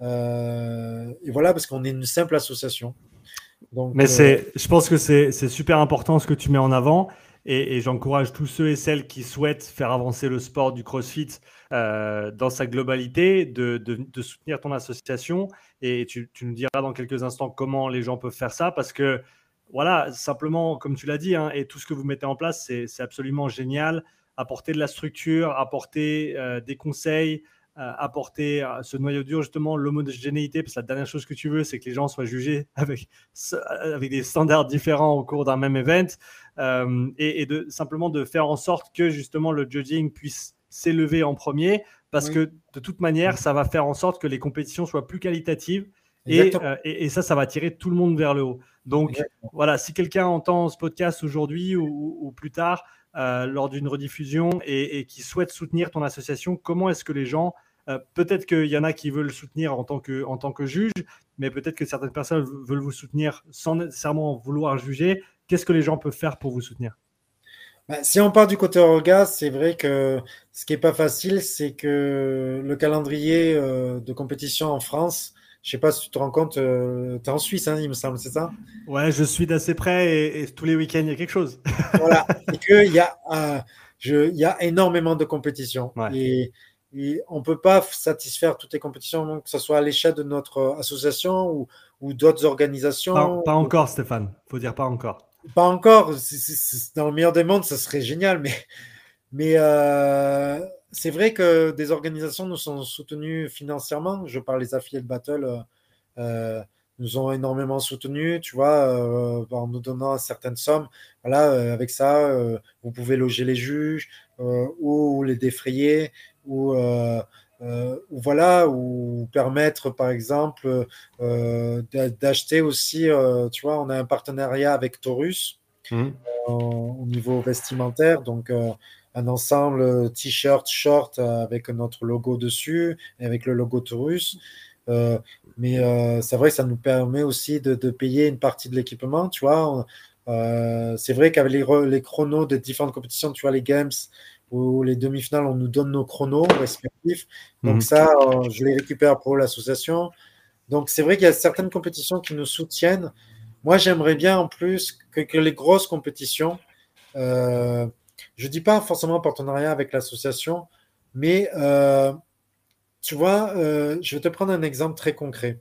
et voilà, parce qu'on est une simple association. Mais c'est, je pense que c'est super important ce que tu mets en avant. Et, j'encourage tous ceux et celles qui souhaitent faire avancer le sport du CrossFit euh, dans sa globalité, de, soutenir ton association. Et tu, tu, nous diras dans quelques instants comment les gens peuvent faire ça, parce que voilà, simplement, comme tu l'as dit, hein, et tout ce que vous mettez en place, c'est absolument génial. Apporter de la structure, apporter euh, des conseils, euh, apporter ce noyau dur, justement, l'homogénéité, parce que la dernière chose que tu veux, c'est que les gens soient jugés avec, avec des standards différents au cours d'un même event, euh, et, de simplement de faire en sorte que justement le judging puisse s'élever en premier, parce que de toute manière, ça va faire en sorte que les compétitions soient plus qualitatives. Et, euh, et, ça, ça va tirer tout le monde vers le haut. Donc voilà, si quelqu'un entend ce podcast aujourd'hui ou, plus tard, euh, lors d'une rediffusion et, qui souhaite soutenir ton association, comment est-ce que les gens, euh, peut-être qu'il y en a qui veulent soutenir en tant que, en tant que juge, mais peut-être que certaines personnes veulent vous soutenir sans nécessairement vouloir juger. Qu'est-ce que les gens peuvent faire pour vous soutenir? Bah, si on part du côté orgasme, c'est vrai que ce qui n'est pas facile, c'est que le calendrier euh, de compétition en France, je sais pas si tu te rends compte, euh, tu es en Suisse, hein, il me semble, c'est ça? Ouais, je suis d'assez près et, tous les week-ends, il y a quelque chose. voilà, et qu'il y, a, euh, y a énormément de compétitions. Et, on ne peut pas satisfaire toutes les compétitions, que ce soit à l'échelle de notre association ou, ou d'autres organisations. Pas, encore, Stéphane, faut dire pas encore. Pas encore. dans le meilleur des mondes, ça serait génial, mais, mais euh, c'est vrai que des organisations nous sont soutenues financièrement. Je parle des affiliés de Battle, euh, euh, nous ont énormément soutenus, tu vois, en nous donnant certaines sommes. Voilà, avec ça, vous pouvez loger les juges ou les défrayer ou, ou voilà, ou permettre, par exemple, d'acheter aussi, tu vois, on a un partenariat avec Taurus. Mmh. au niveau vestimentaire, donc un ensemble t-shirt, short avec notre logo dessus et avec le logo Taurus. Euh, mais euh, c'est vrai que ça nous permet aussi de, payer une partie de l'équipement, tu vois. Euh, c'est vrai qu'avec les, les, chronos de différentes compétitions, tu vois, les games ou les demi-finales, on nous donne nos chronos respectifs. Donc mhm. ça, je les récupère pour l'association. Donc c'est vrai qu'il y a certaines compétitions qui nous soutiennent. Moi, j'aimerais bien en plus que, que les grosses compétitions, je dis pas forcément partenariat avec l'association, mais euh, tu vois, euh, je vais te prendre un exemple très concret.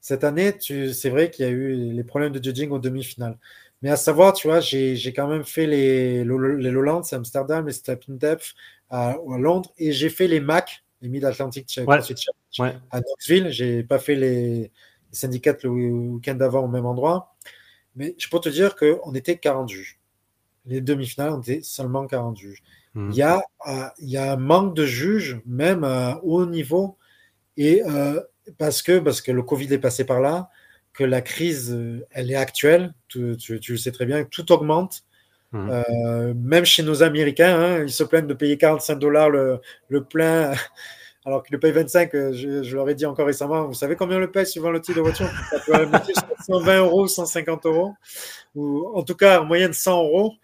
Cette année, c'est vrai qu'il y a eu les problèmes de judging au demi-finale. Mais à savoir, tu vois, j'ai quand même fait les, les Lowlands à Amsterdam, les Step in Depth à, Londres, et j'ai fait les MAC, les Mid-Atlantic ouais. à Knoxville. J'ai pas fait les, syndicats le week-end d'avant au même endroit. Mais je peux te dire qu'on était 40 juges les demi-finales, on était seulement 40 juges. Il, y a, euh, il y a un manque de juges, même à haut niveau, et euh, parce, que, parce que le Covid est passé par là, que la crise, euh, elle est actuelle, tu, le sais très bien, tout augmente. Hmm. même chez nos Américains, hein, ils se plaignent de payer 45 dollars le, le, plein, alors qu'ils le payent 25. Je, je, leur ai dit encore récemment, vous savez combien le paye suivant le type de voiture? Ça peut 120 euros, 150 euros, ou en tout cas en moyenne 100 euros.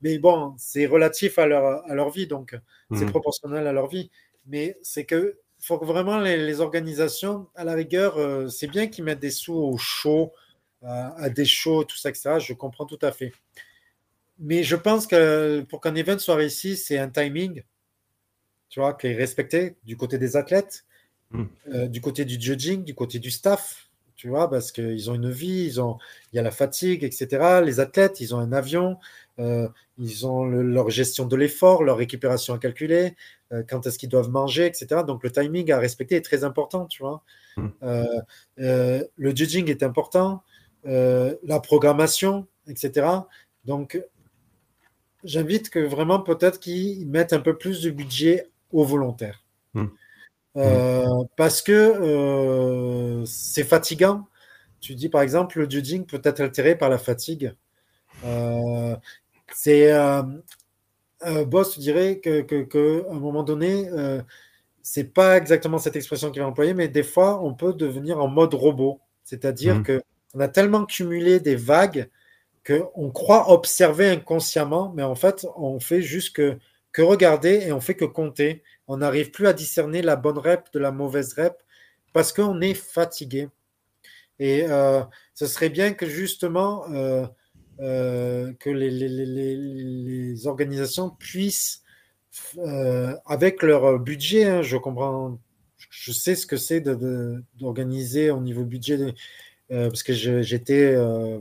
Mais bon, c'est relatif à leur, à leur vie, donc c'est mhm. proportionnel à leur vie. Mais c'est que faut que vraiment les, organisations, à la rigueur, euh, c'est bien qu'ils mettent des sous au show, à des shows, tout ça, etc. Je comprends tout à fait. Mais je pense que pour qu'un event soit réussi, c'est un timing, tu vois, qui est respecté du côté des athlètes, mhm. euh, du côté du judging, du côté du staff tu vois, parce qu'ils ont une vie, ils ont, il y a la fatigue, etc. Les athlètes, ils ont un avion, euh, ils ont leur gestion de l'effort, leur récupération à calculer, euh, quand est-ce qu'ils doivent manger, etc. Donc le timing à respecter est très important, tu vois. Mmh. Euh, le judging est important, la programmation, etc. Donc j'invite que vraiment peut-être qu'ils mettent un peu plus de budget aux volontaires. Mmh. parce que c'est fatigant. Tu dis par exemple, le judging peut être altéré par la fatigue. c'est euh, Boss, tu dirais que, que, un moment donné, euh, c'est pas exactement cette expression qu'il va employer, mais des fois, on peut devenir en mode robot. C'est-à-dire mmh. qu'on a tellement cumulé des vagues qu'on croit observer inconsciemment, mais en fait, on fait juste que, regarder et on fait que compter. On n'arrive plus à discerner la bonne rep de la mauvaise rep parce qu'on est fatigué. Et euh, ce serait bien que justement euh, euh, que les, organisations puissent, avec leur budget, hein, je comprends, je sais ce que c'est d'organiser au niveau budget parce que j'étais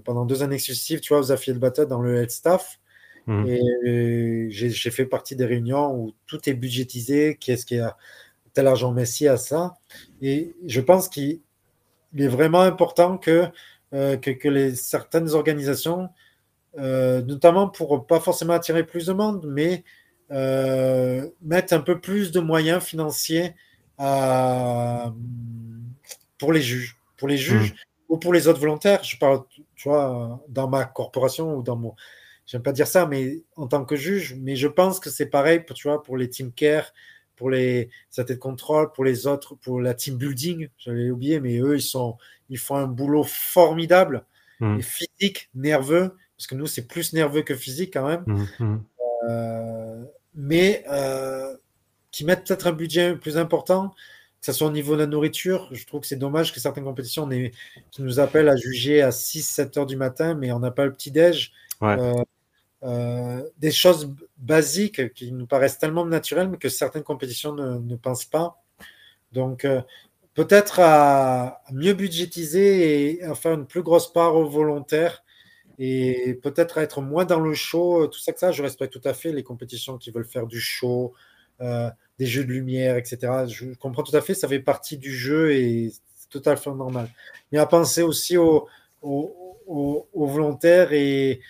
pendant deux années successives, tu vois, aux affiliés de bataille dans le health staff. Mmh. Et j'ai fait partie des réunions où tout est budgétisé, qu'est-ce qu'il y a tel argent Messi à ça. Et je pense qu'il est vraiment important que, euh, que, que, les, certaines organisations, notamment pour pas forcément attirer plus de monde, mais mettent un peu plus de moyens financiers à, pour les juges. Pour les juges, mmh ou pour les autres volontaires, je parle, tu vois, dans ma corporation ou dans mon. J'aime pas dire ça, mais en tant que juge, mais je pense que c'est pareil pour, tu vois, pour les team care, pour les de contrôle, pour les autres, pour la team building, j'avais oublié, mais eux, ils, sont, ils font un boulot formidable, mmh. et physique, nerveux, parce que nous, c'est plus nerveux que physique quand même, mmh, mmh. Euh, mais euh, qui mettent peut-être un budget plus important que ce soit au niveau de la nourriture, je trouve que c'est dommage que certaines compétitions qui nous appellent à juger à 6-7 heures du matin, mais on n'a pas le petit-déj. Euh, euh, des choses basiques qui nous paraissent tellement naturelles, mais que certaines compétitions ne, pensent pas. Donc, euh, peut-être à, mieux budgétiser et à faire une plus grosse part aux volontaires et peut-être à être moins dans le show, tout ça que ça, je respecte tout à fait les compétitions qui veulent faire du show, des jeux de lumière, etc. Je comprends tout à fait, ça fait partie du jeu et c'est totalement normal. Mais à penser aussi aux, volontaires et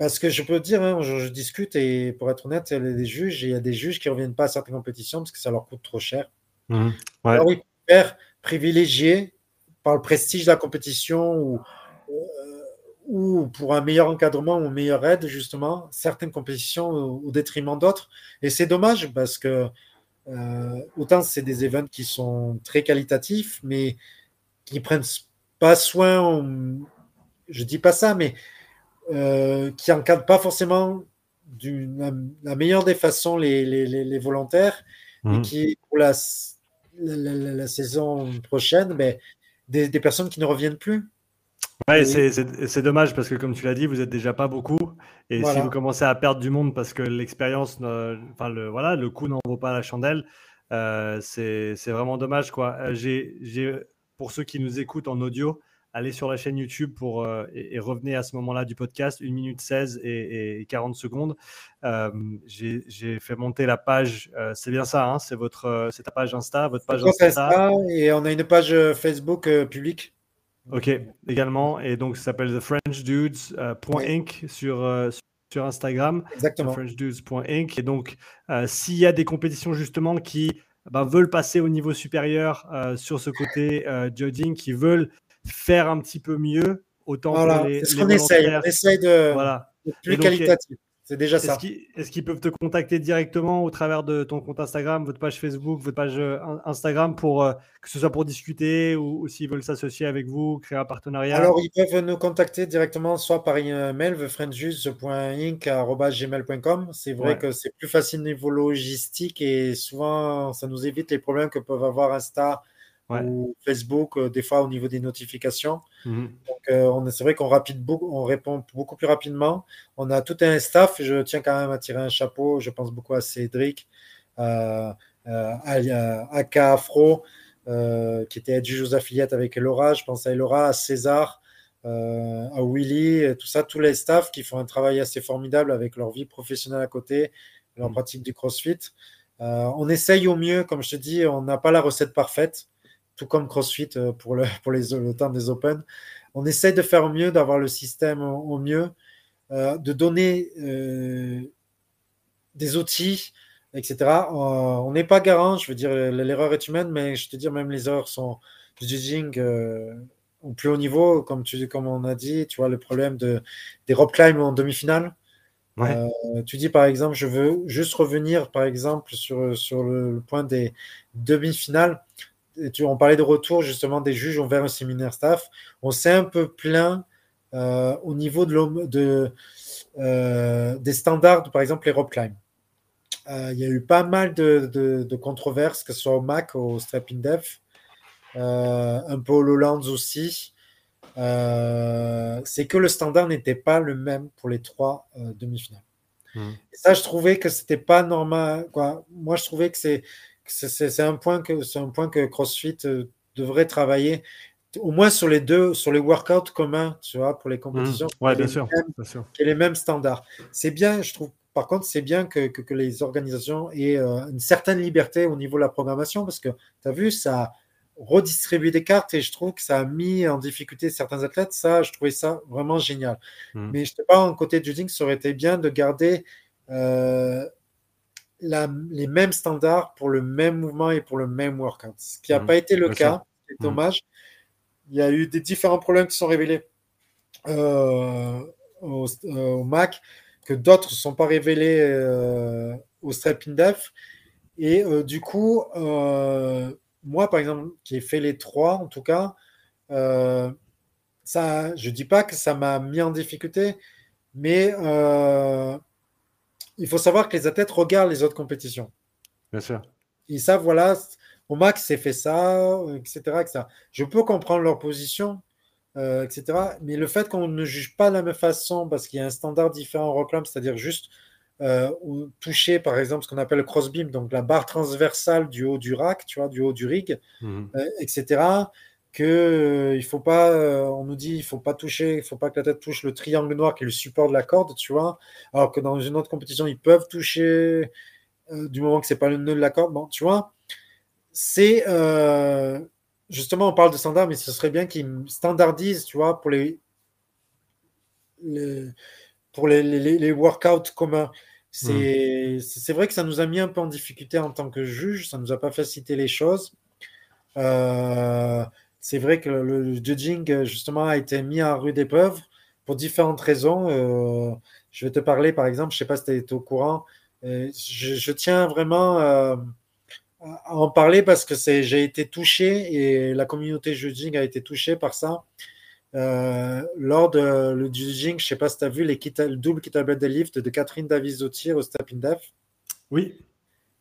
parce que je peux dire, hein, je, discute et pour être honnête, il y a des juges, il y a des juges qui ne reviennent pas à certaines compétitions parce que ça leur coûte trop cher. Mmh. Ouais. Alors oui, privilégié par le prestige de la compétition ou, euh, ou pour un meilleur encadrement ou une meilleure aide, justement, certaines compétitions au, au détriment d'autres. Et c'est dommage parce que euh, autant c'est des événements qui sont très qualitatifs, mais qui prennent pas soin, je dis pas ça, mais euh, qui encadrent pas forcément de la, meilleure des façons les, les, les, volontaires, et mmh. qui pour la, la, saison prochaine, ben, des, des personnes qui ne reviennent plus. Ouais, c'est dommage parce que comme tu l'as dit, vous êtes déjà pas beaucoup. Et si vous commencez à perdre du monde parce que l'expérience, enfin le, voilà, le coût n'en vaut pas la chandelle, euh, c'est vraiment dommage. Quoi. Euh, j'ai pour ceux qui nous écoutent en audio, allez sur la chaîne YouTube pour, euh, et, revenez à ce moment-là du podcast, 1 minute 16 et, 40 secondes. J'ai fait monter la page, c'est bien ça, hein, c'est votre ta page Insta, votre page Insta. Et on a une page Facebook publique. Ok, également. Et donc, ça s'appelle TheFrenchDudes.inc euh, sur, euh, sur Instagram. Exactement. TheFrenchDudes.inc. Et donc, euh, s'il y a des compétitions justement qui ben, veulent passer au niveau supérieur sur ce côté judging, qui veulent faire un petit peu mieux, autant voilà, c'est ce qu'on essaye. On essaye de, voilà. plus qualitatif. C'est déjà ça. Est-ce qu'ils peuvent te contacter directement au travers de ton compte Instagram, votre page Facebook, votre page euh, Instagram, pour euh, que ce soit pour discuter ou, s'ils veulent s'associer avec vous, créer un partenariat? Alors, ils peuvent nous contacter directement soit par email, thefriendjus.inc.gmail.com. C'est vrai que c'est plus facile niveau logistique et souvent, ça nous évite les problèmes que peuvent avoir Insta ou Facebook, euh, des fois au niveau des notifications. Mhm. Donc, euh, c'est vrai qu'on on répond beaucoup plus rapidement. On a tout un staff. Je tiens quand même à tirer un chapeau. Je pense beaucoup à Cédric, à, Aka Afro, euh, qui était juge aux affiliates avec Elora. Je pense à Elora, à César, à Willy, tout ça, tous les staffs qui font un travail assez formidable avec leur vie professionnelle à côté, leur mhm. pratique du CrossFit. on essaye au mieux, comme je te dis, on n'a pas la recette parfaite tout comme CrossFit euh, pour le, pour les, le temps des Open. On essaie de faire au mieux, d'avoir le système au, mieux, euh, de donner euh, des outils, etc. on n'est pas garant, je veux dire, l'erreur est humaine, mais je te dis, même les erreurs sont judging au plus haut niveau, comme, tu, comme on a dit, tu vois, le problème de, des rope climb en demi-finale. tu dis par exemple, je veux juste revenir par exemple sur, sur le, point des demi-finales. Tu, on parlait de retour justement des juges envers un séminaire staff. On s'est un peu plaint au niveau de, de des standards, par exemple les rope climb. il y a eu pas mal de, de, controverses, que ce soit au MAC, au Strap in Def, un peu au Lowlands aussi. Euh, c'est que le standard n'était pas le même pour les trois euh, demi-finales. Hmm. Ça, je trouvais que c'était pas normal. Quoi. Moi, je trouvais que c'est c'est un point que c'est un point que CrossFit euh, devrait travailler au moins sur les deux, sur les workouts communs, tu vois, pour les hmm. compétitions. Ouais, bien sûr, bien sûr. les mêmes standards. C'est bien, je trouve. Par contre, c'est bien que, que, que, les organisations aient une certaine liberté au niveau de la programmation parce que tu as vu, ça, redistribuer des cartes et je trouve que ça a mis en difficulté certains athlètes. Ça, je trouvais ça vraiment génial. Hmm. Mais je ne sais pas, en côté judging, ça aurait été bien de garder euh, les mêmes standards pour le même mouvement et pour le même workout. Ce qui n'a hmm. pas été le cas. C'est hmm. dommage. Il y a eu des différents problèmes qui sont révélés euh, au, au, Mac que d'autres ne sont pas révélés euh, au Strap Def. Et du coup, moi, par exemple, qui ai fait les trois, en tout cas, euh, ça, je ne dis pas que ça m'a mis en difficulté, mais euh, il faut savoir que les athlètes regardent les autres compétitions. Bien sûr. Ils savent, voilà, au max, c'est fait ça, etc., etc. Je peux comprendre leur position, euh, etc. Mais le fait qu'on ne juge pas de la même façon parce qu'il y a un standard différent en reclame, c'est-à-dire juste euh, ou toucher par exemple ce qu'on appelle le crossbeam, donc la barre transversale du haut du rack, tu vois, du haut du rig, mhm. euh, etc. Que euh, il faut pas, on nous dit, il faut pas toucher, il faut pas que la tête touche le triangle noir qui est le support de la corde, tu vois. Alors que dans une autre compétition, ils peuvent toucher du moment que c'est pas le nœud de la corde, bon, tu vois. C'est justement, on parle de standard, mais ce serait bien qu'ils standardisent, tu vois, pour les, pour les, les, les workouts communs. Mmh. C'est vrai que ça nous a mis un peu en difficulté en tant que juge, ça ne nous a pas facilité les choses. Euh, c'est vrai que le, judging, justement, a été mis à rude épreuve pour différentes raisons. Euh, je vais te parler, par exemple, je ne sais pas si tu es au courant, euh, je, tiens vraiment à en parler parce que j'ai été touché et la communauté judging a été touchée par ça. Euh, lors de le judging, je ne sais pas si tu as vu les le double kettlebell deadlift de Catherine Davis tir au step in def. Oui.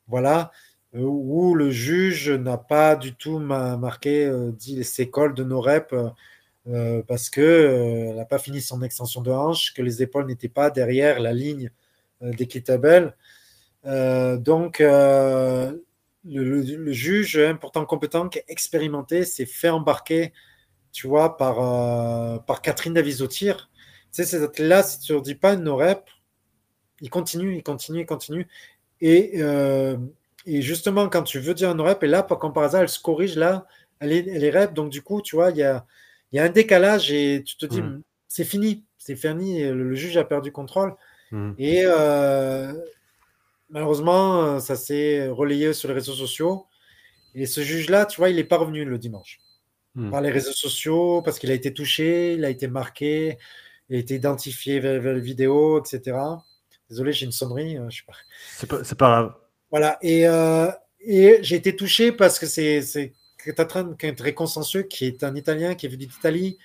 Voilà, euh, où le juge n'a pas du tout marqué euh, dit ses cols de nos reps parce qu'elle n'a pas fini son extension de hanche, que les épaules n'étaient pas derrière la ligne kettlebells. donc, le, le, juge important compétent, expérimenté, s'est fait embarquer tu vois, par, euh, Catherine Davis au tir. Tu athlètes-là, si tu ne dis pas nos reps, ils continuent, ils continuent, ils continuent. Et, euh, et justement, quand tu veux dire un rep, et là, comme par hasard, elle se corrige là, elle est, elle est rep, donc du coup, tu vois, il y a, y a un décalage et tu te dis, hmm. c'est fini, c'est fini, le, juge a perdu contrôle. Hmm. Et euh, malheureusement, ça s'est relayé sur les réseaux sociaux. Et ce juge-là, tu vois, il n'est pas revenu le dimanche. Hmm. par les réseaux sociaux, parce qu'il a été touché, il a été marqué, il a été identifié vers, la vidéo, etc. Désolé, j'ai une sonnerie. Euh, je sais pas. C'est pas, grave. Voilà. Et, euh, et j'ai été touché parce que c'est Catherine très consensueux, qui est un Italien, qui est venu d'Italie,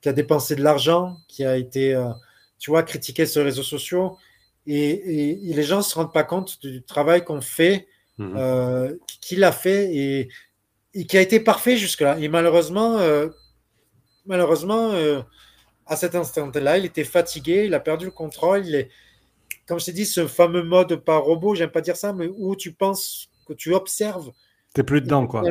qui a dépensé de l'argent, qui a été, euh, tu vois, critiqué sur les réseaux sociaux. Et, les gens ne se rendent pas compte du travail qu'on fait, hmm. qu'il a fait. Et, et qui a été parfait jusque-là. Et malheureusement, euh, malheureusement euh, à cet instant-là, il était fatigué, il a perdu le contrôle. Il est, comme je t'ai dit, ce fameux mode par robot, j'aime pas dire ça, mais où tu penses que tu observes. T'es plus dedans, quoi.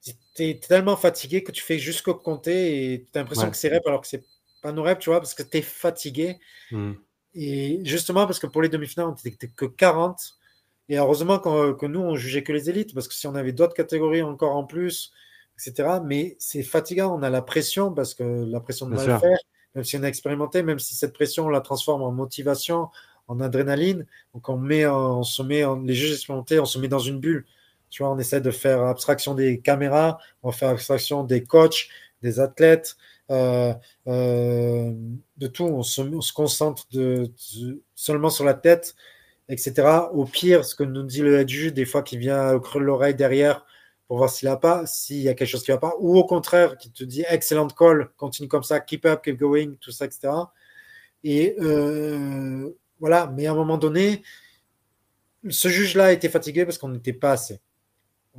Tu es tellement fatigué que tu fais jusqu'au compter et tu as l'impression que c'est rep alors que c'est pas nos reps, tu vois, parce que tu es fatigué. Hmm. Et justement, parce que pour les demi-finales, on n'était que 40. Et heureusement que nous, on jugeait que les élites, parce que si on avait d'autres catégories encore en plus, etc., mais c'est fatigant, on a la pression, parce que la pression de mal faire, même si on a expérimenté, même si cette pression, on la transforme en motivation, en adrénaline, donc on, met, on se met, les juges expérimentés, on se met dans une bulle. Tu vois, on essaie de faire abstraction des caméras, on fait abstraction des coachs, des athlètes, de tout. On se, concentre seulement sur la tête, etc. Au pire, ce que nous dit le juge, des fois, qui vient au creux de l'oreille derrière pour voir s'il a pas, s'il y a quelque chose qui va pas, ou au contraire, qui te dit excellent call, continue comme ça, keep up, keep going, tout ça, etc. Et voilà, mais à un moment donné, ce juge-là était fatigué parce qu'on n'était pas assez.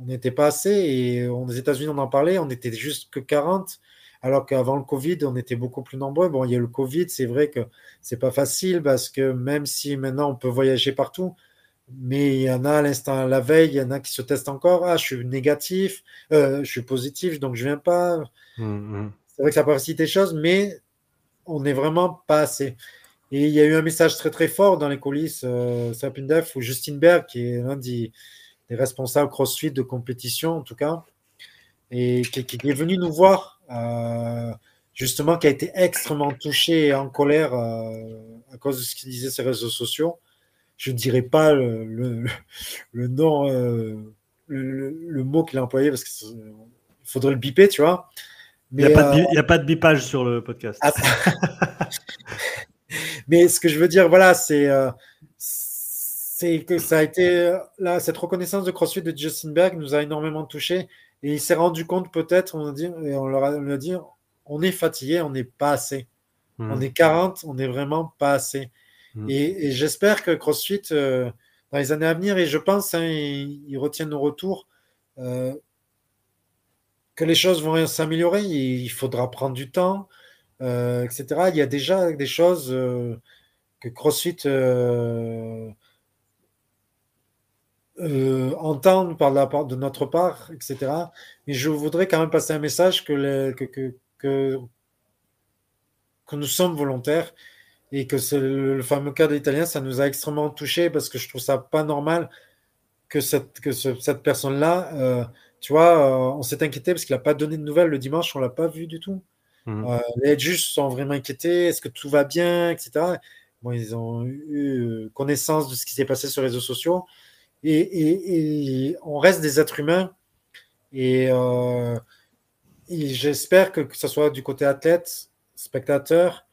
On n'était pas assez et aux États-Unis, on en parlait, on n'était juste que 40, alors qu'avant le Covid, on était beaucoup plus nombreux. Bon, il y a le Covid, c'est vrai que c'est pas facile parce que même si maintenant on peut voyager partout, mais il y en a à l'instant, la veille, il y en a qui se testent encore. Ah, je suis négatif, euh, je suis positif, donc je viens pas. Mmh, mmh. C'est vrai que ça facilite les choses, mais on n'est vraiment pas assez. Et il y a eu un message très très fort dans les coulisses, euh, Def, où Justin Berg, qui est l'un des, responsables CrossFit de compétition en tout cas, et qui, est venu nous voir, euh, justement, qui a été extrêmement touché et en colère euh, à cause de ce qu'il disait sur les réseaux sociaux. Je ne dirais pas le, le, nom, euh, le, mot qu'il a employé parce qu'il faudrait le biper, tu vois. il n'y a, a, pas de bipage sur le podcast. Ah, Mais ce que je veux dire, voilà, c'est euh, c'est que ça a été là, cette reconnaissance de CrossFit de Justin Berg nous a énormément touché et il s'est rendu compte peut-être, on a dit, et on leur a, dit, on est fatigué, on n'est pas assez. Hmm. On est 40, on n'est vraiment pas assez. Hmm. Et, j'espère que CrossFit, euh, dans les années à venir, et je pense, hein, ils, retiennent nos retours, euh, que les choses vont s'améliorer. Il faudra prendre du temps. Euh, etc. Il y a déjà des choses que CrossFit entend de notre part, etc. Mais je voudrais quand même passer un message que, que, nous sommes volontaires et que le, fameux cas d'Italien, ça nous a extrêmement touché parce que je trouve ça pas normal que cette, que cette personne-là, tu vois, on s'est inquiété parce qu'il n'a pas donné de nouvelles le dimanche, on l'a pas vu du tout. Mmh. Euh, les juges sont vraiment inquiétés. Est-ce que tout va bien, etc. Bon, ils ont eu euh, connaissance de ce qui s'est passé sur les réseaux sociaux. Et, on reste des êtres humains. Et, euh, j'espère que, que ce soit du côté athlète, spectateur,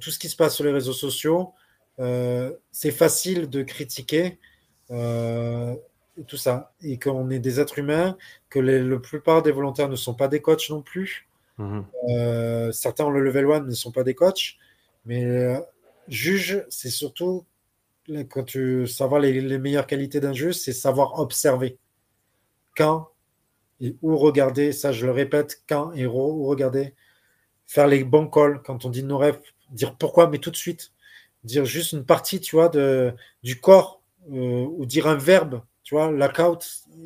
tout ce qui se passe sur les réseaux sociaux, c'est facile de critiquer tout ça. Et qu'on est des êtres humains, que la plupart des volontaires ne sont pas des coachs non plus. Mhm. Euh, certains ont le level 1 ne sont pas des coachs, mais euh, juge, c'est surtout quand tu savoir les, les meilleures qualités d'un juge, c'est savoir observer quand et où regarder. Ça, je le répète, quand et où regarder. Faire les bons calls quand on dit nos rêves, dire pourquoi, mais tout de suite. Dire juste une partie, tu vois, de, du corps euh, ou dire un verbe tu vois, lockout,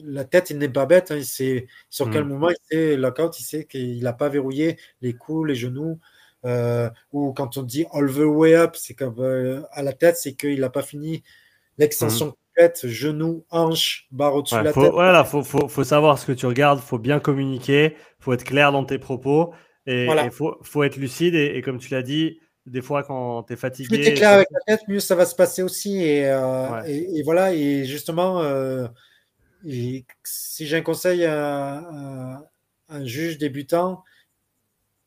la tête, il n'est pas bête. Hein, il sait sur quel mm. moment il sait lockout, il sait qu'il n'a pas verrouillé les coups, les genoux. Euh, ou quand on dit all the way up, c'est comme euh, à la tête, c'est qu'il n'a pas fini l'extension mm. complète, genou, hanche, barre au-dessus de la tête. Voilà, faut, faut, faut, savoir ce que tu regardes, faut bien communiquer, faut être clair dans tes propos et il faut, faut, être lucide. et comme tu l'as dit, des fois quand tu es fatigué. Plus tu es clair avec la tête, mieux ça va se passer aussi. Et, euh, et, voilà, et justement, euh, si j'ai un conseil à, un juge débutant,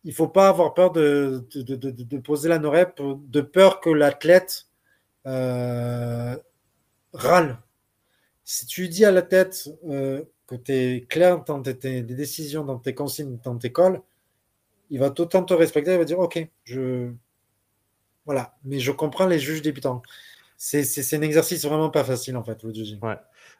il ne faut pas avoir peur de, de, de, de poser la norep, de peur que l'athlète euh, râle. Si tu dis à la tête que tu es clair dans tes, décisions, dans tes consignes, dans tes calls, il va autant te respecter, il va dire Ok, je, voilà. Mais je comprends les juges débutants. C'est un exercice vraiment pas facile, en fait, le judging. Ouais.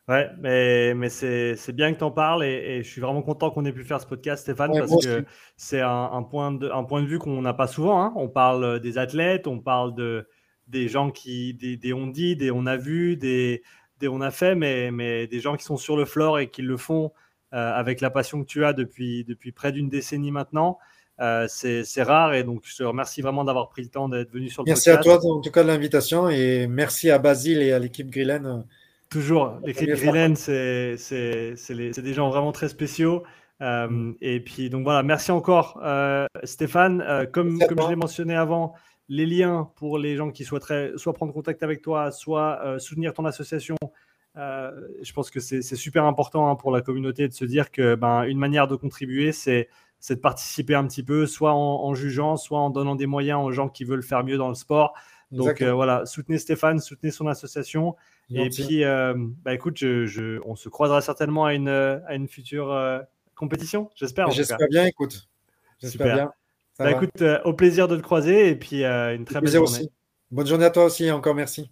Ouais, mais, mais c'est bien que tu en parles et, je suis vraiment content qu'on ait pu faire ce podcast, Stéphane, parce que c'est un, point de, un point de vue qu'on n'a pas souvent. Hein. On parle des athlètes, on parle de, des gens qui, des, des on dit, des on a vu, des, des on a fait, mais, mais des gens qui sont sur le floor et qui le font euh, avec la passion que tu as depuis, depuis près d'une décennie maintenant. Euh, c'est rare et donc je te remercie vraiment d'avoir pris le temps d'être venu sur le merci podcast. Merci à toi en tout cas de l'invitation et merci à Basile et à l'équipe Grillen. Toujours, l'équipe Grillen, c'est des gens vraiment très spéciaux. Euh, mm. Et puis donc voilà, merci encore euh, Stéphane. comme comme je l'ai mentionné avant, les liens pour les gens qui souhaiteraient soit prendre contact avec toi, soit soutenir ton association. je pense que c'est super important hein, pour la communauté de se dire que ben, une manière de contribuer, c'est c'est de participer un petit peu, soit en, jugeant, soit en donnant des moyens aux gens qui veulent faire mieux dans le sport. Donc voilà, soutenez Stéphane, soutenez son association. Et puis, bah, écoute, je, on se croisera certainement à une, à une future compétition, j'espère. J'espère bien, écoute. J'espère bien. Bah, écoute, au plaisir de te croiser et puis une très belle journée. Aussi. Bonne journée à toi aussi, encore merci